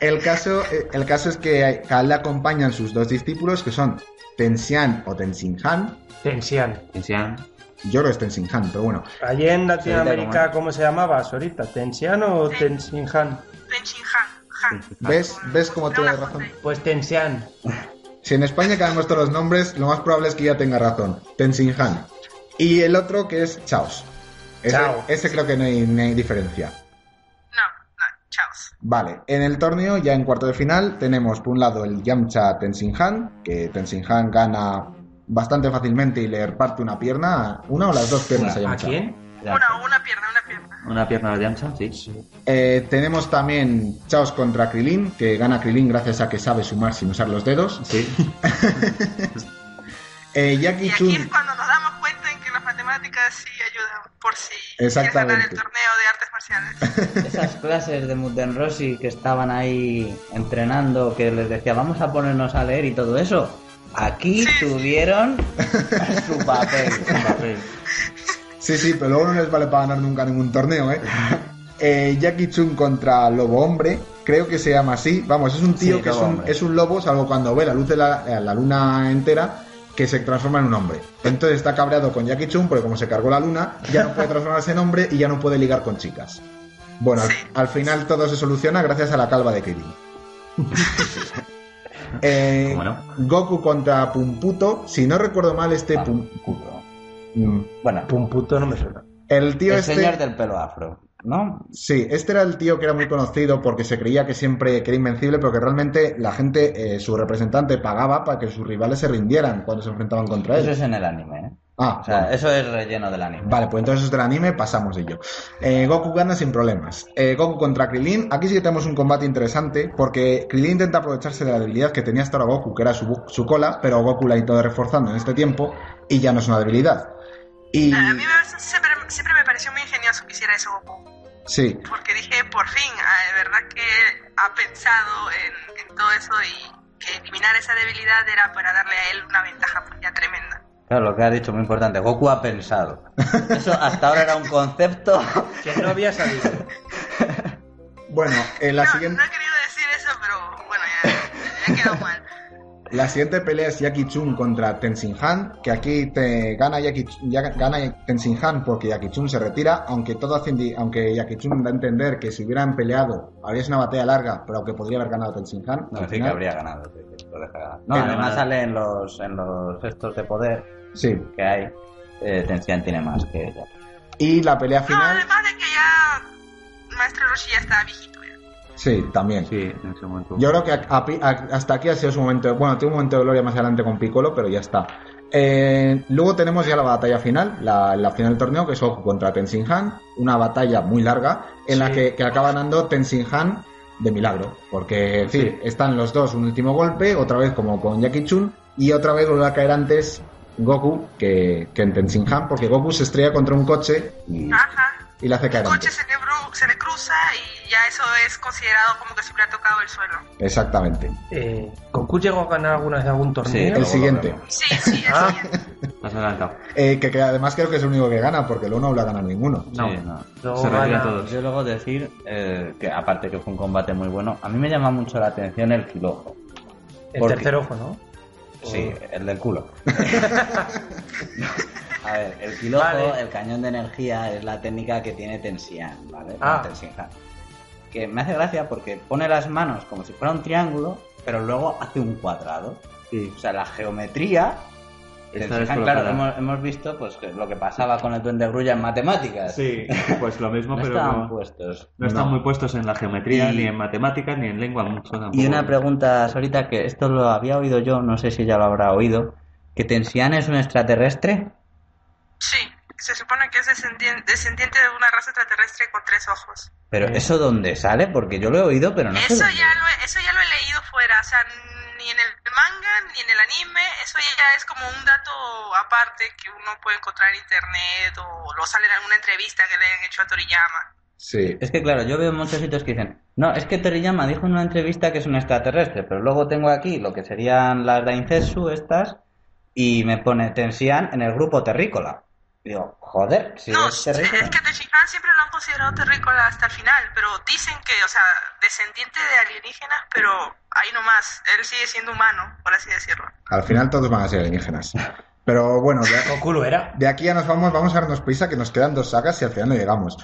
El caso, eh, el caso es que a él le acompañan sus dos discípulos, que son Tenxian o Tenshinhan. Tensian. Tensian. Yo creo que es Tenshinhan, pero bueno. Allí en Latinoamérica, ¿cómo se llamaba ahorita? ¿Tensian o Tenshinhan? Tenchinhan. Han. ¿Ves, ¿Ves cómo tuve una razón? Pues Tensian. Si en España cambiamos todos los nombres, lo más probable es que ya tenga razón. Tenshinhan. Y el otro que es Chaos. Ese, Chao. ese creo que no hay, no hay diferencia. Vale, en el torneo, ya en cuarto de final, tenemos por un lado el Yamcha Tenshinhan, que Tenshinhan gana bastante fácilmente y le reparte una pierna, una o las dos piernas a ¿A Yamcha. quién? Ya. Una, una pierna, una pierna. Una pierna de Yamcha, sí. Eh, tenemos también Chaos contra Krilin, que gana Krilin gracias a que sabe sumar sin usar los dedos. Sí. Eh, Y aquí Chun, es cuando nos damos cuenta en que las matemáticas por si quieres ganar el torneo de artes marciales. Esas clases de Muten Rossi que estaban ahí entrenando, que les decía, vamos a ponernos a leer y todo eso. Aquí Sí. tuvieron su papel. Papel. Sí, sí, pero luego no les vale para ganar nunca ningún torneo, ¿eh? Eh, Jackie Chun contra Lobo Hombre, creo que se llama así. Vamos, es un tío Sí, que es Lobo un, es un lobo, salvo cuando ve la luz de la, la luna entera, que se transforma en un hombre. Entonces está cabreado con Jackie Chun porque como se cargó la luna, ya no puede transformarse en hombre y ya no puede ligar con chicas. Bueno, al, final todo se soluciona gracias a la calva de Krillin. Eh, ¿Cómo no? Goku contra Pumputo. Si no recuerdo mal, este Ah, Pum- culo. Mm, Bueno, Un puto no me suena. el tío el este. señor del pelo afro, ¿no? Sí, este era el tío que era muy conocido porque se creía que siempre que era invencible, pero que realmente la gente, eh, su representante, pagaba para que sus rivales se rindieran cuando se enfrentaban contra Eso él. es en el anime, ¿eh? Ah, O sea, bueno. eso es relleno del anime. Vale, pues entonces del anime pasamos de ello. Eh, Goku gana sin problemas. Eh, Goku contra Krillin. Aquí sí que tenemos un combate interesante porque Krillin intenta aprovecharse de la debilidad que tenía hasta ahora Goku, que era su, cola, pero Goku la ha ido reforzando en este tiempo y ya no es una debilidad. Y A mí me, siempre, siempre me pareció muy ingenioso que hiciera eso Goku. Sí, Porque dije, por fin, ah, de verdad que ha pensado en, en todo eso y que eliminar esa debilidad era para darle a él una ventaja pues, ya tremenda. Claro, lo que has dicho muy importante. Goku ha pensado. Eso hasta ahora era un concepto. Que no había salido. bueno, en la no, siguiente... no he querido decir eso, pero bueno, ya, ya quedado mal. La siguiente pelea es Jackie Chun contra Tenzin Han, que aquí te gana Jackie, ya gana Tenzin Han porque Jackie Chun se retira, aunque todo hace aunque Jackie Chun da a entender que si hubieran peleado habría sido una batalla larga, pero que podría haber ganado Tenzin Han. No, sí que habría ganado. sí. No, además no, sale en los, en los gestos de poder Sí. que hay. Eh, Tensian tiene más que ella. Y la pelea No, final, además de que ya Maestro Roshi ya está viejito. Sí, también. Sí, en ese momento. Yo creo que a- a- a- hasta aquí ha sido su momento. de- Bueno, tiene un momento de gloria más adelante con Piccolo, pero ya está. Eh, luego tenemos ya la batalla final, la, la final del torneo, que es Goku contra Tenzin Han. Una batalla muy larga en la Sí. que, que acaba ganando Tenzin Han de milagro. Porque, en fin, están los dos, un último golpe, otra vez como con Jackie Chun, y otra vez vuelve a caer antes Goku que, que en Tenzin Han, porque Goku se estrella contra un coche y, Ajá. Y le hace El caer coche antes. se le, se le cruza y ya eso es considerado como que siempre ha tocado el suelo. Exactamente. Eh, ¿Goku llegó a ganar alguna vez algún torneo? Sí, El siguiente. vemos. Sí, sí, Ah. así es. Te has adelantado. Eh, que, que además creo que es el único que gana, porque luego no lo ha ganado ninguno. No, Sí, no. Luego se gana- todos. Yo luego decir eh, que, aparte que fue un combate muy bueno, a mí me llama mucho la atención el kilojo. El ¿Por qué? tercer ojo, ¿no? Sí, el del culo. A ver, el Vale. el cañón de energía, es la técnica que tiene Tensian, ¿vale? Ah. Tenshinhan. que me hace gracia porque pone las manos como si fuera un triángulo, pero luego hace un cuadrado. Sí. O sea, la geometría. claro, hemos, hemos visto pues que lo que pasaba con el duende grulla en matemáticas. Sí, pues lo mismo, No pero estaban no, puestos. no están No. muy puestos en la geometría, Y- ni en matemáticas, ni en lengua mucho tampoco. Y una pregunta, Sorita, que esto lo había oído yo, no sé si ya lo habrá oído, que Tensian es un extraterrestre. Sí, se supone que es descendien- descendiente de una raza extraterrestre con tres ojos. Pero ¿eso dónde sale? Porque yo lo he oído, pero no sé eso, dónde. ya lo he, eso ya lo he leído fuera, o sea, ni en el manga ni en el anime, eso ya es como un dato aparte que uno puede encontrar en internet o lo sale en alguna entrevista que le han hecho a Toriyama. Sí. Es que claro, yo veo muchos sitios que dicen, no, es que Toriyama dijo en una entrevista que es un extraterrestre, pero luego tengo aquí lo que serían las Dainzetsu estas y me pone Tensian en el grupo terrícola. Digo, joder, si no, es es terrícola. que Tenshinhan siempre lo han considerado terrícola hasta el final, pero dicen que, o sea, descendiente de alienígenas, pero ahí nomás, él sigue siendo humano, por así decirlo. Al final todos van a ser alienígenas. Pero bueno, era. de aquí ya nos vamos, vamos a darnos prisa que nos quedan dos sagas y al final no llegamos.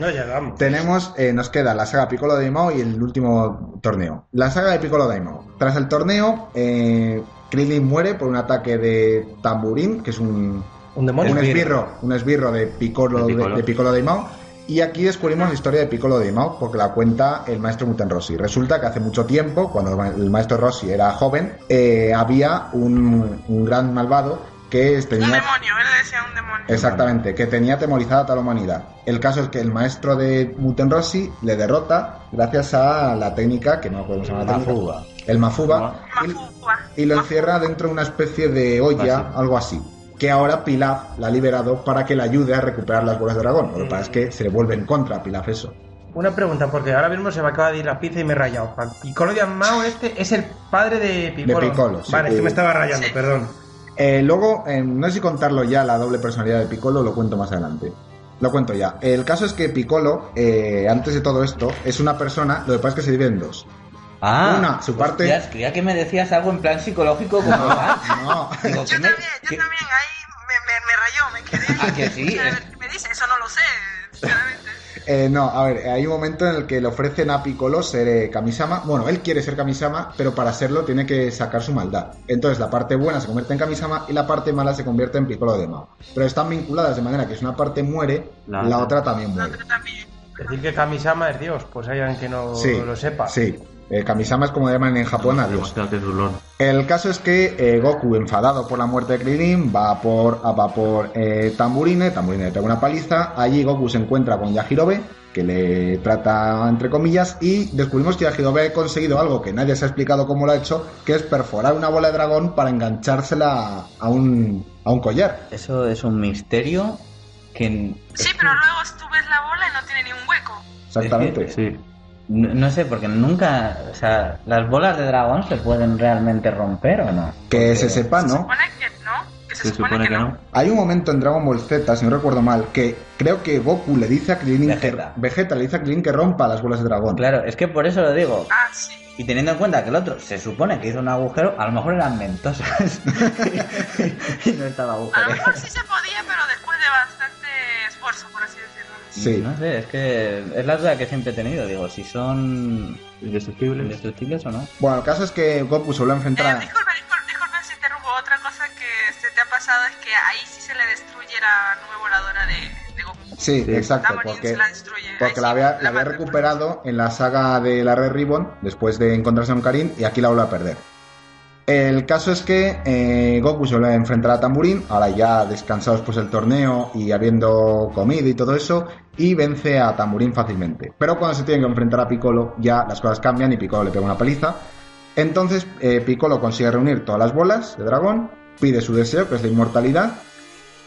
No llegamos. Tenemos, eh, nos queda la saga Piccolo Daimao y el último torneo. La saga de Piccolo Daimao. Tras el torneo, eh, Krillin muere por un ataque de tamburín, que es un, Un demonio. un esbirro, un esbirro de Piccolo, De de, Piccolo. de Daimao. Y aquí descubrimos la historia de Piccolo Daimao porque la cuenta el maestro Muten Rossi. Resulta que hace mucho tiempo, cuando el maestro Rossi era joven, eh, había un, un gran malvado que Un tenía... demonio, él le decía un demonio. Exactamente, que tenía atemorizada a toda la humanidad. El caso es que el maestro de Muten Rossi le derrota gracias a la técnica, que no podemos llamar la técnica, Mafuba. El Mafuba, y, lo encierra dentro de una especie de olla, Ah, algo así. Que ahora Pilaf la ha liberado para que le ayude a recuperar las bolas de dragón. Lo que pasa es que se le vuelve en contra a Pilaf eso. Una pregunta, porque ahora mismo se me acaba de ir la pizza y me he rayado. Piccolo de Amao este es el padre de Piccolo. De Piccolo, sí. Vale, es que me estaba rayando, Sí. perdón. Eh, luego, eh, no sé si contarlo ya, la doble personalidad de Piccolo, lo cuento más adelante. Lo cuento ya. El caso es que Piccolo, eh, antes de todo esto, es una persona, lo que pasa es que se divide en dos. Ah, Una, su parte- hostias, creía que me decías algo en plan psicológico como Iván. No, Digo, Yo ¿qué me- también, yo qué- también, ahí me, me, me rayó, me quedé. Ah, que sí, A ver, ¿qué me dice? Eso no lo sé, sinceramente. Eh, no, a ver, hay un momento en el que le ofrecen a Piccolo ser eh, Kamisama. Bueno, él quiere ser Kamisama, pero para serlo tiene que sacar su maldad. Entonces la parte buena se convierte en Kamisama y la parte mala se convierte en Piccolo de Mao. Pero están vinculadas de manera que si una parte muere, La la, otra. otra también La muere. otra también. Decir que Kamisama es Dios, pues hay alguien que no Sí, lo sepa. Sí, Eh, Kamisama es como llaman en Japón a Dios. Demostrado que es Rulón. El caso es que eh, Goku, enfadado por la muerte de Krillin, va por, a- va por eh, Tamburine, Tamburine le pega una paliza, allí Goku se encuentra con Yajirobe, que le trata entre comillas, y descubrimos que Yajirobe ha conseguido algo que nadie se ha explicado cómo lo ha hecho, que es perforar una bola de dragón para enganchársela a un, a un collar. Eso es un misterio que... Sí, pero luego tú ves la bola y no tiene ni un hueco. Exactamente. Sí. No, no sé, porque nunca... O sea, ¿las bolas de dragón se pueden realmente romper o no? Que Porque- se sepa, Se ¿no? supone que no, que se, Se supone que no. Hay un momento en Dragon Ball Z, si no recuerdo mal, que creo que Goku le dice a Krillin Vegeta. que Vegeta le dice a Krillin que rompa las bolas de dragón. Claro, es que por eso lo digo. Ah, sí. Y teniendo en cuenta que el otro se supone que hizo un agujero, a lo mejor eran mentosas. y no estaba A lo agujero. mejor sí se podía, pero Sí. No sé, es que es la duda que siempre he tenido. Digo, si son Indestructibles. indestructibles o no. Bueno, el caso es que Goku se vuelve a Eh, disculpa, disculpa, disculpa si interrumpo. Otra cosa que se te ha pasado es que ahí sí se le destruye la nube voladora de, de Goku. Sí, Sí. exacto, porque, la destruye. porque la había, la la había recuperado en la saga de la Red Ribbon después de encontrarse con Karin y aquí la vuelve a perder. El caso es que eh, Goku se vuelve a enfrentar a Tamburín, ahora ya descansado después del torneo y habiendo comido y todo eso, y vence a Tamburín fácilmente. Pero cuando se tiene que enfrentar a Piccolo, ya las cosas cambian y Piccolo le pega una paliza. Entonces eh, Piccolo consigue reunir todas las bolas de dragón, pide su deseo, que es la inmortalidad.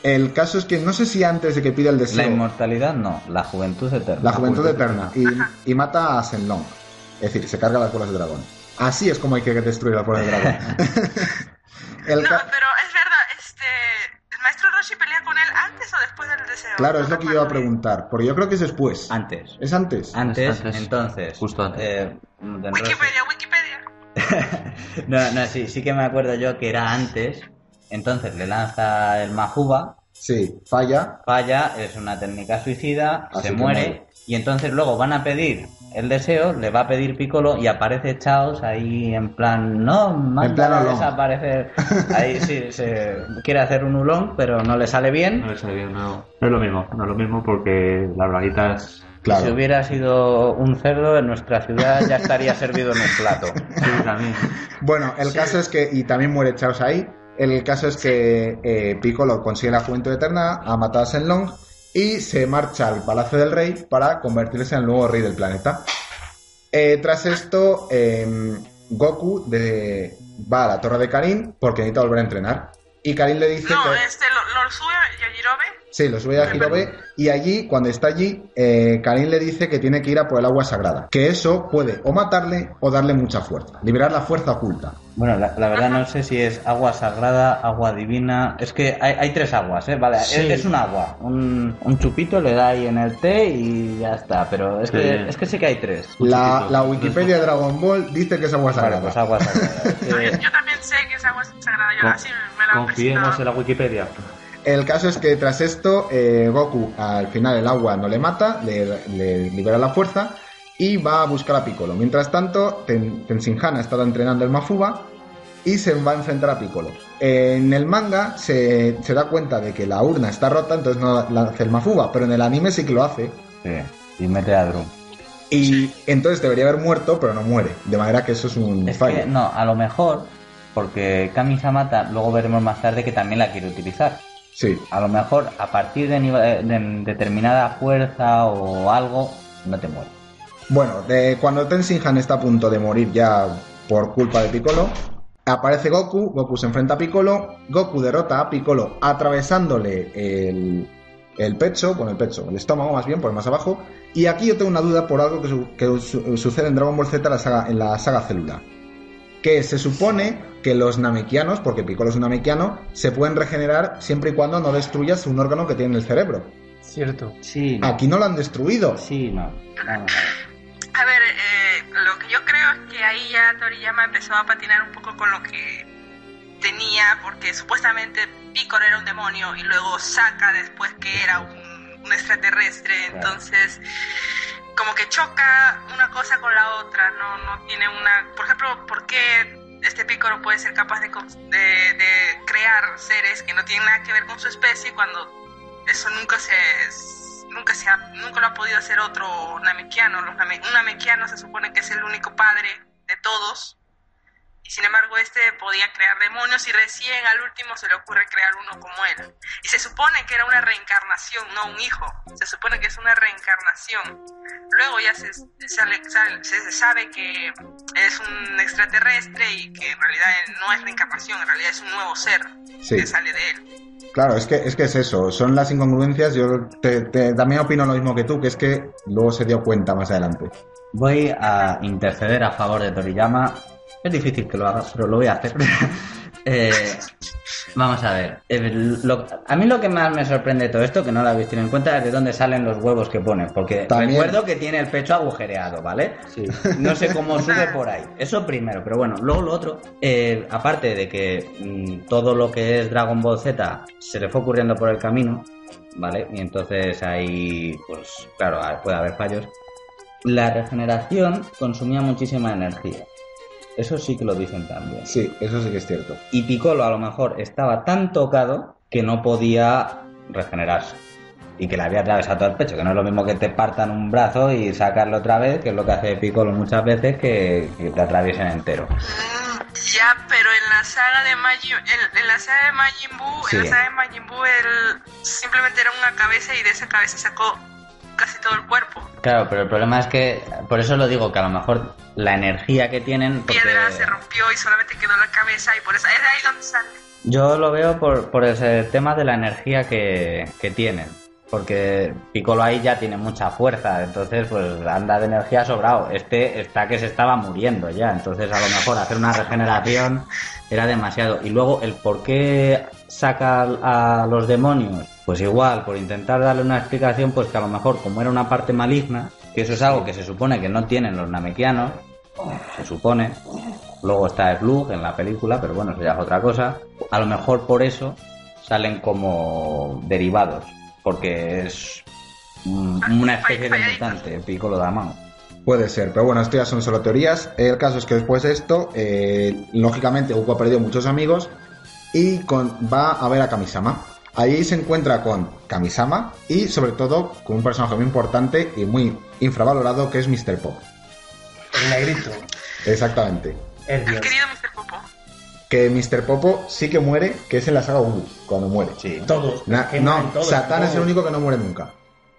El caso es que no sé si antes de que pida el La deseo... inmortalidad no, la juventud eterna. La juventud eterna. Y, y mata a Shenlong. Es decir, se carga las bolas de dragón. Así es como hay que destruir las bolas de dragón. El No, pero es verdad, este. ¿El maestro Roshi pelea con él antes o después del deseo? Claro, es No lo que yo iba a preguntar. Porque yo creo que es después. Antes. ¿Es antes? Antes, Antes. entonces. Justo antes. eh, Wikipedia, Wikipedia. no, no, sí, sí que me acuerdo yo que era antes. Entonces le lanza el Majuba, Sí, falla. falla, es una técnica suicida, Así se muere. Y entonces luego van a pedir el deseo, le va a pedir Piccolo y aparece Chaos ahí en plan, no, En plan manda a desaparecer. Ahí sí, se quiere hacer un ulón, pero no le sale bien. No le sale bien, no. No es lo mismo, no es lo mismo porque las braguitas. Claro. Si hubiera sido un cerdo en nuestra ciudad ya estaría servido en un plato. Sí, también. Bueno, el caso es que, y también muere Chaos ahí, el caso es que eh, Piccolo consigue la juventud eterna, ha matado a Shenlong y se marcha al Palacio del Rey para convertirse en el nuevo rey del planeta. Eh, tras esto, eh, Goku de- va a la torre de Karin porque necesita volver a entrenar. Y Karin le dice No, que... este lo, lo sube Yajirobe. Sí, lo sube a Hirobe y allí, cuando está allí, eh, Karin le dice que tiene que ir a por el agua sagrada. Que eso puede o matarle o darle mucha fuerza. Liberar la fuerza oculta. Bueno, la, la verdad no sé si es agua sagrada, agua divina. Es que hay, hay tres aguas, ¿eh? Vale, Sí. es, es un agua. Un, un chupito le da ahí en el té y ya está. Pero es, Sí. que, es que sí que hay tres. La, Wikipedia de Dragon Ball dice que es agua Vale, sagrada. pues agua sagrada. Es Yo, que- yo también sé que es agua sagrada, yo Con- así me la han Confiemos en la Wikipedia. El caso es que tras esto, eh, Goku al final el agua no le mata, le, le libera la fuerza y va a buscar a Piccolo. Mientras tanto, Ten, Tenshinhan ha estado entrenando el Mafuba y se va a enfrentar a Piccolo. En el manga se, se da cuenta de que la urna está rota, entonces no la hace el Mafuba, pero en el anime sí que lo hace. sí, y mete a Drum. Y entonces debería haber muerto, pero no muere. De manera que eso es un Es fallo. que no, a lo mejor, porque Kami Samata, luego veremos más tarde que también la quiere utilizar. Sí. A lo mejor a partir de, nive- de determinada fuerza o algo, no te mueres. Bueno, de, cuando Tenshinhan está a punto de morir ya por culpa de Piccolo, aparece Goku, Goku se enfrenta a Piccolo, Goku derrota a Piccolo atravesándole el, el pecho, bueno, el pecho, el estómago más bien, por más abajo, y aquí yo tengo una duda por algo que, su- que su- sucede en Dragon Ball Z la saga- en la saga celular. Que se supone que los namekianos, porque Piccolo es un namekiano, se pueden regenerar siempre y cuando no destruyas un órgano que tiene en el cerebro. Cierto. Sí, no. Aquí no lo han destruido. Sí, no. A ver. A ver, eh, lo que yo creo es que ahí ya Toriyama empezó a patinar un poco con lo que tenía, porque supuestamente Piccolo era un demonio y luego saca después que era un, un extraterrestre, entonces como que choca una cosa con la otra, no, no tiene una... Por ejemplo, ¿por qué este Piccolo puede ser capaz de, de, de crear seres que no tienen nada que ver con su especie cuando eso nunca se nunca se ha, nunca lo ha podido hacer otro namekiano Los name- un namekiano se supone que es el único padre de todos y sin embargo este podía crear demonios y recién al último se le ocurre crear uno como él y se supone que era una reencarnación no un hijo se supone que es una reencarnación luego ya se, sale- sale- se sabe que es un extraterrestre y que en realidad no es reencarnación en realidad es un nuevo ser Sí. que sale de él Claro, es que, es que es eso, son las incongruencias. Yo te- te- también opino lo mismo que tú, que es que luego se dio cuenta más adelante. Voy a interceder a favor de Toriyama. Es difícil que lo haga, pero lo voy a hacer. Eh, vamos a ver. El- lo- a mí lo que más me sorprende de todo esto, que no lo habéis tenido en cuenta, es de dónde salen los huevos que pone. Porque También. recuerdo que tiene el pecho agujereado, ¿vale? Sí. No sé cómo sube por ahí. Eso primero, pero bueno, luego lo otro, eh, aparte de que mm, todo lo que es Dragon Ball Z se le fue ocurriendo por el camino, ¿vale? Y entonces ahí, pues claro, puede haber fallos. La regeneración consumía muchísima energía. Eso sí que lo dicen también. Sí, eso sí que es cierto. Y Piccolo a lo mejor estaba tan tocado que no podía regenerarse. Y que le había atravesado todo el pecho, que no es lo mismo que te partan un brazo y sacarlo otra vez, que es lo que hace Piccolo muchas veces, que, que te atraviesen entero. Mm, Ya, pero en la saga de Majin, en, en la saga de Majin Buu, Sí. en la saga de Majin Buu, él simplemente era una cabeza y de esa cabeza sacó casi todo el cuerpo. Claro, pero el problema es que, por eso lo digo, que a lo mejor la energía que tienen... porque- Piedra se rompió y solamente quedó la cabeza y por eso es de ahí donde sale. Yo lo veo por, por ese tema de la energía que, que tienen. Porque Piccolo ahí ya tiene mucha fuerza, entonces pues anda de energía sobrado. Este está que se estaba muriendo ya, entonces a lo mejor hacer una regeneración era demasiado. Y luego el por qué saca a los demonios, pues igual, por intentar darle una explicación, pues que a lo mejor como era una parte maligna, que eso es algo que se supone que no tienen los namekianos, se supone, Luego está Blue en la película, pero bueno, eso ya es otra cosa. A lo mejor por eso salen como derivados, porque es una especie de mutante, Piccolo Damao. Puede ser, pero bueno, esto ya son solo teorías. El caso es que después de esto, eh, lógicamente Goku ha perdido muchos amigos y con, va a ver a Kamisama. Ahí se encuentra con Kamisama y sobre todo con un personaje muy importante y muy infravalorado que es Mr. Pop. El negrito. Exactamente. El querido Mr. Popo. Que Mr. Popo sí que muere, que es en la saga Goku, cuando muere. Sí. Todos. Na- que no, todos, Satán es el único que no muere nunca.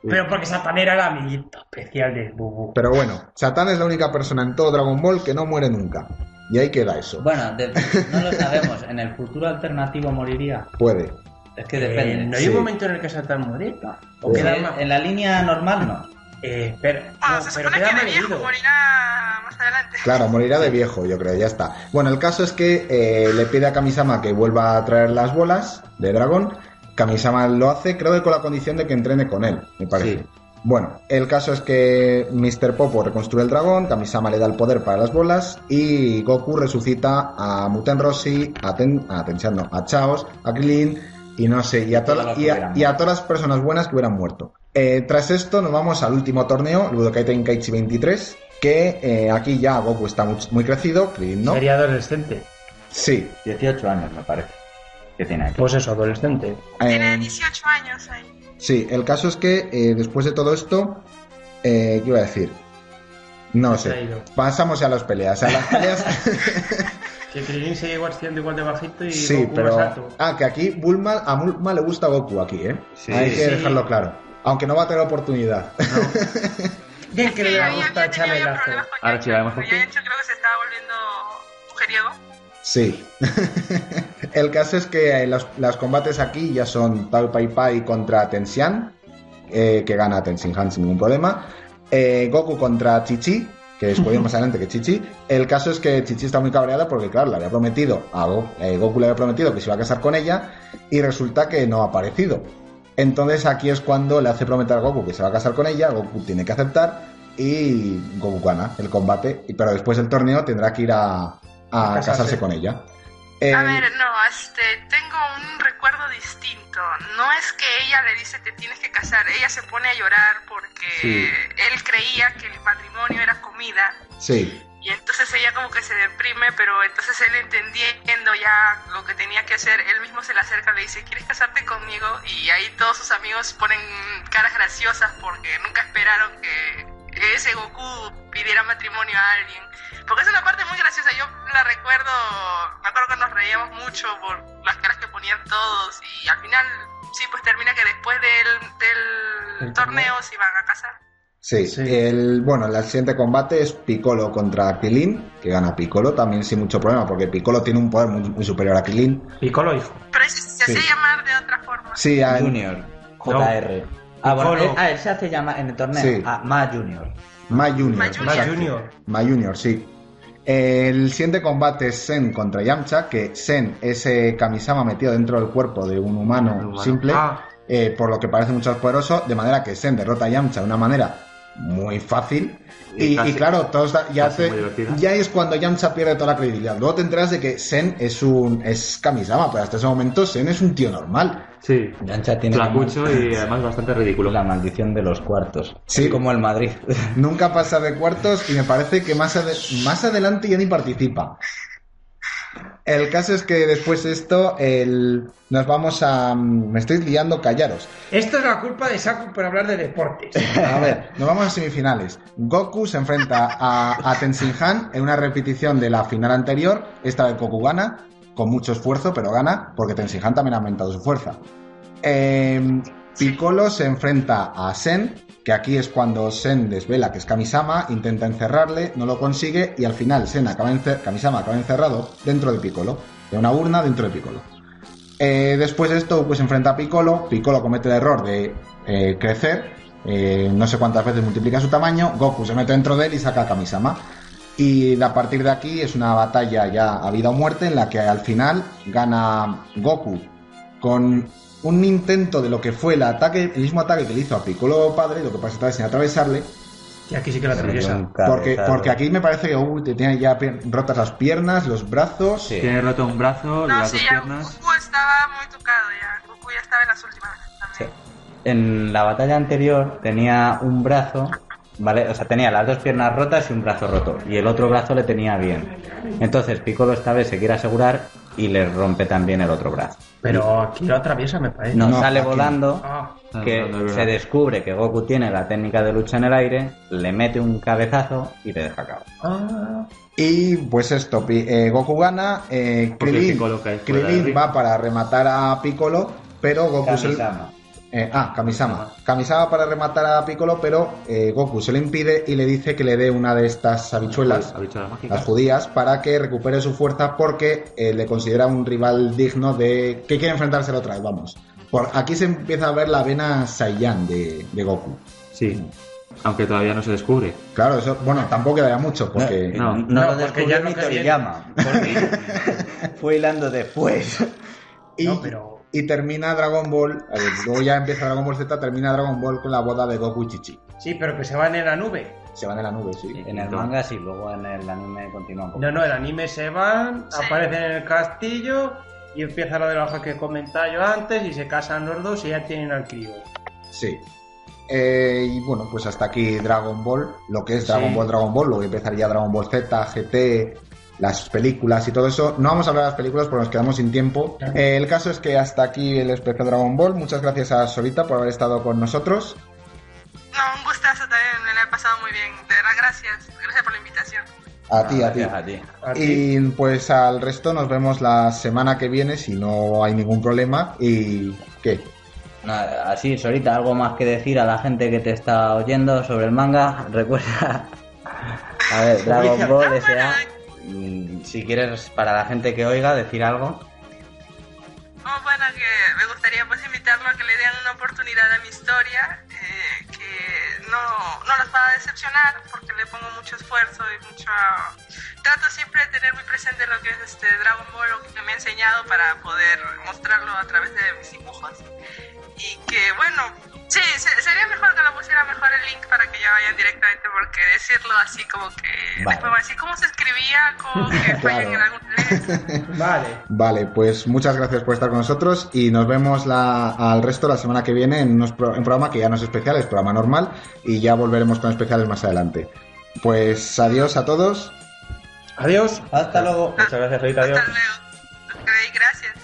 Pero porque Satán era el amiguito especial de Bubu. Pero bueno, Satán es la única persona en todo Dragon Ball que no muere nunca. Y ahí queda eso. Bueno, de- no lo sabemos. ¿En el futuro alternativo moriría? Puede. Es que Eh, depende. ¿No hay Sí. un momento en el que Satán muere? ¿O Sí, queda más? en la línea normal no. Eh, pero, Ah, no, se pero supone queda que de viejo morirá más adelante. Claro, morirá de viejo, yo creo, ya está. Bueno, el caso es que eh, le pide a Kamisama que vuelva a traer las bolas de dragón. Kamisama lo hace, creo que con la condición de que entrene con él, me parece. Sí. Bueno, el caso es que Mr. Popo reconstruye el dragón, Kamisama le da el poder para las bolas y Goku resucita a Muten Rossi, a, Ten, a no, a Chaos, a Krillin y no sé, y a, que y a- y todas las personas buenas que hubieran muerto. Eh, tras esto nos vamos al último torneo, el Budokai Tenkaichi 23, que eh, aquí ya Goku está muy, muy crecido, Krillin no. Sería adolescente. Sí. 18 años me parece. Que tiene aquí. Pues eso, adolescente. Tiene eh, 18 años ahí. Sí, el caso es que eh, después de todo esto, eh, ¿qué iba a decir? No Se sé. Pasamos a las peleas. A las peleas Que Krillin sigue igual siendo igual de bajito y sí, Goku pero... más alto. Ah, que aquí Bulma, a Bulma le gusta Goku aquí, ¿eh? Sí. Hay que Sí. dejarlo claro. Aunque no va a tener oportunidad. Bien que le gusta echarle lazo. con Ahora sí, por ti. Yancho creo que se estaba volviendo mujeriego. Sí. el caso es que los, los combates aquí ya son Tao Pai Pai contra Tensian, eh, que gana Tenshinhan sin ningún problema. Eh, Goku contra Chichi, que después más adelante que Chichi. El caso es que Chichi está muy cabreada porque, claro, le había prometido a Go- eh, Goku le había prometido que se iba a casar con ella y resulta que no ha aparecido. Entonces aquí es cuando le hace prometer a Goku que se va a casar con ella, Goku tiene que aceptar y Goku gana el combate, pero después del torneo tendrá que ir a, a casarse. casarse con ella. A Eh, ver, no, este, tengo un recuerdo distinto. No es que ella le dice te tienes que casar, ella se pone a llorar porque Sí. él creía que el matrimonio era comida sí, y entonces ella como que se deprime, pero entonces él entendiendo ya lo que tenía que hacer, él mismo se le acerca, le dice, ¿quieres casarte conmigo? Y ahí todos sus amigos ponen caras graciosas porque nunca esperaron que ese Goku pidiera matrimonio a alguien. Porque es una parte muy graciosa, yo la recuerdo, me acuerdo que nos reíamos mucho por las caras que ponían todos y al final sí, pues termina que después del, del El torneo se iban a casar. sí. Sí. El, bueno, el siguiente combate es Piccolo contra Krilin, que gana Piccolo también sin mucho problema, porque Piccolo tiene un poder muy, muy superior a Krilin. Piccolo hijo. Pero ese se Sí. hacía llamar de otra forma. Sí, a- Junior. JR. Ah, bueno, él, ah, él se hace llamar en el torneo. Sí. Ah, Ma Junior. Ma Junior. Ma Junior. Ma Junior, sí. El siguiente combate es Sen contra Yamcha, que Sen es eh, Kamisama metido dentro del cuerpo de un humano, Un humano. simple, Ah. eh, por lo que parece mucho más poderoso, de manera que Sen derrota a Yamcha de una manera muy fácil. Y Y, casi- y claro, todos da- ya, te- ya es cuando Yamcha pierde toda la credibilidad. Luego te enteras de que Sen es un es Kamisama, pero hasta ese momento Sen es un tío normal. Sí. Yancha tiene Flacucho como- y además bastante ridículo. la maldición de los cuartos. Sí. Es como el Madrid. Nunca pasa de cuartos y me parece que más, ade- más adelante ya ni participa. El caso es que después de esto el, nos vamos a... Me estoy liando, callaros. Esto es la culpa de Saku por hablar de deportes. A ver, nos vamos a semifinales. Goku se enfrenta a, a Tenshinhan en una repetición de la final anterior. Esta vez Goku gana, con mucho esfuerzo, pero gana, porque Tenshinhan también ha aumentado su fuerza. Eh, Piccolo se enfrenta a Sen, que aquí es cuando Sen desvela que es Kamisama, intenta encerrarle, no lo consigue, y al final Sen acaba Kamisama acaba encerrado dentro de Piccolo, de una urna dentro de Piccolo. Eh, después de esto, pues enfrenta a Piccolo. Piccolo comete el error de eh, crecer. eh, no sé cuántas veces multiplica su tamaño. Goku se mete dentro de él y saca a Kamisama. Y a partir de aquí es una batalla ya a vida o muerte en la que al final gana Goku con un intento de lo que fue el ataque, el mismo ataque que le hizo a Piccolo padre, lo que pasa vez sin atravesarle, Y aquí sí que la atraviesa. porque, porque aquí me parece que Goku te tiene ya rotas las piernas, los brazos. Sí. Tiene roto un brazo, No, las sí, dos ya piernas. Goku estaba muy tocado ya. Goku ya estaba en las últimas Sí. también. En la batalla anterior tenía un brazo ¿vale? O sea, tenía las dos piernas rotas y un brazo roto. Y el otro brazo le tenía bien. Entonces Piccolo esta vez se quiere asegurar y le rompe también el otro brazo. Pero aquí lo atraviesa, me parece. No, No, sale aquí volando, Ah, que Ah, no, no, es se descubre que Goku tiene la técnica de lucha en el aire, le mete un cabezazo y le deja cao. ah. Y pues esto, eh, Goku gana, eh, Krillin, va para rematar a Piccolo, pero Goku se... Eh, ah, Kamisama. Kamisama para rematar a Piccolo, pero eh, Goku se lo impide y le dice que le dé una de estas habichuelas, las judías, para que recupere su fuerza porque eh, le considera un rival digno de... que quiere enfrentárselo otra vez, vamos. Por aquí se empieza a ver la vena Saiyan de, de Goku. Sí. Aunque todavía no se descubre. Claro, eso, bueno, tampoco queda mucho porque... No. no, No, porque descubrió ya no. Toriyama, porque fue hilando después. Y, No, pero- y termina Dragon Ball, a ver, luego ya empieza Dragon Ball Z, termina Dragon Ball con la boda de Goku y Chichi. Sí, pero que se van en la nube. Se van en la nube, sí. En el manga sí, luego en el anime continúa un poco. No, no, el anime se van, Sí. aparecen en el castillo y empieza lo de la hoja que comentaba yo antes y se casan los dos y ya tienen al crío. Sí. Eh, y bueno, pues hasta aquí Dragon Ball, lo que es Dragon Sí. Ball, Dragon Ball, luego empezaría Dragon Ball Z, GT, las películas y todo eso. No vamos a hablar de las películas porque nos quedamos sin tiempo. Eh, el caso es que hasta aquí el especial Dragon Ball. Muchas gracias a Solita por haber estado con nosotros. No, un gustazo también, me la he pasado muy bien. De verdad, gracias. Gracias por la invitación. A ti, a ti. A ti. Y pues al resto nos vemos la semana que viene si no hay ningún problema. ¿Y qué? Así, Sorita, algo más que decir a la gente que te está oyendo sobre el manga. Recuerda. A ver, Dragon Ball S.A. mm, Si quieres, para la gente que oiga, decir algo. Oh, bueno, que me gustaría pues invitarlo a que le den una oportunidad a mi historia, eh, que no, no los va a decepcionar porque le pongo mucho esfuerzo y mucho... Trato siempre de tener muy presente lo que es este Dragon Ball, lo que me ha enseñado para poder mostrarlo a través de mis dibujos. Y que bueno, sí, se- sería mejor que lo pusiera mejor el link para que ya vayan directamente porque decirlo así como que... Vale. Después van a decir cómo se escribía, como que fallan en algún. Vale. Vale, pues muchas gracias por estar con nosotros y nos vemos la- al resto la semana que viene en unos pro- un programa que ya no es especial, es programa normal y ya volveremos con especiales más adelante. Pues adiós a todos. Adiós. Hasta luego. Muchas gracias, Rita. Adiós. Hasta luego.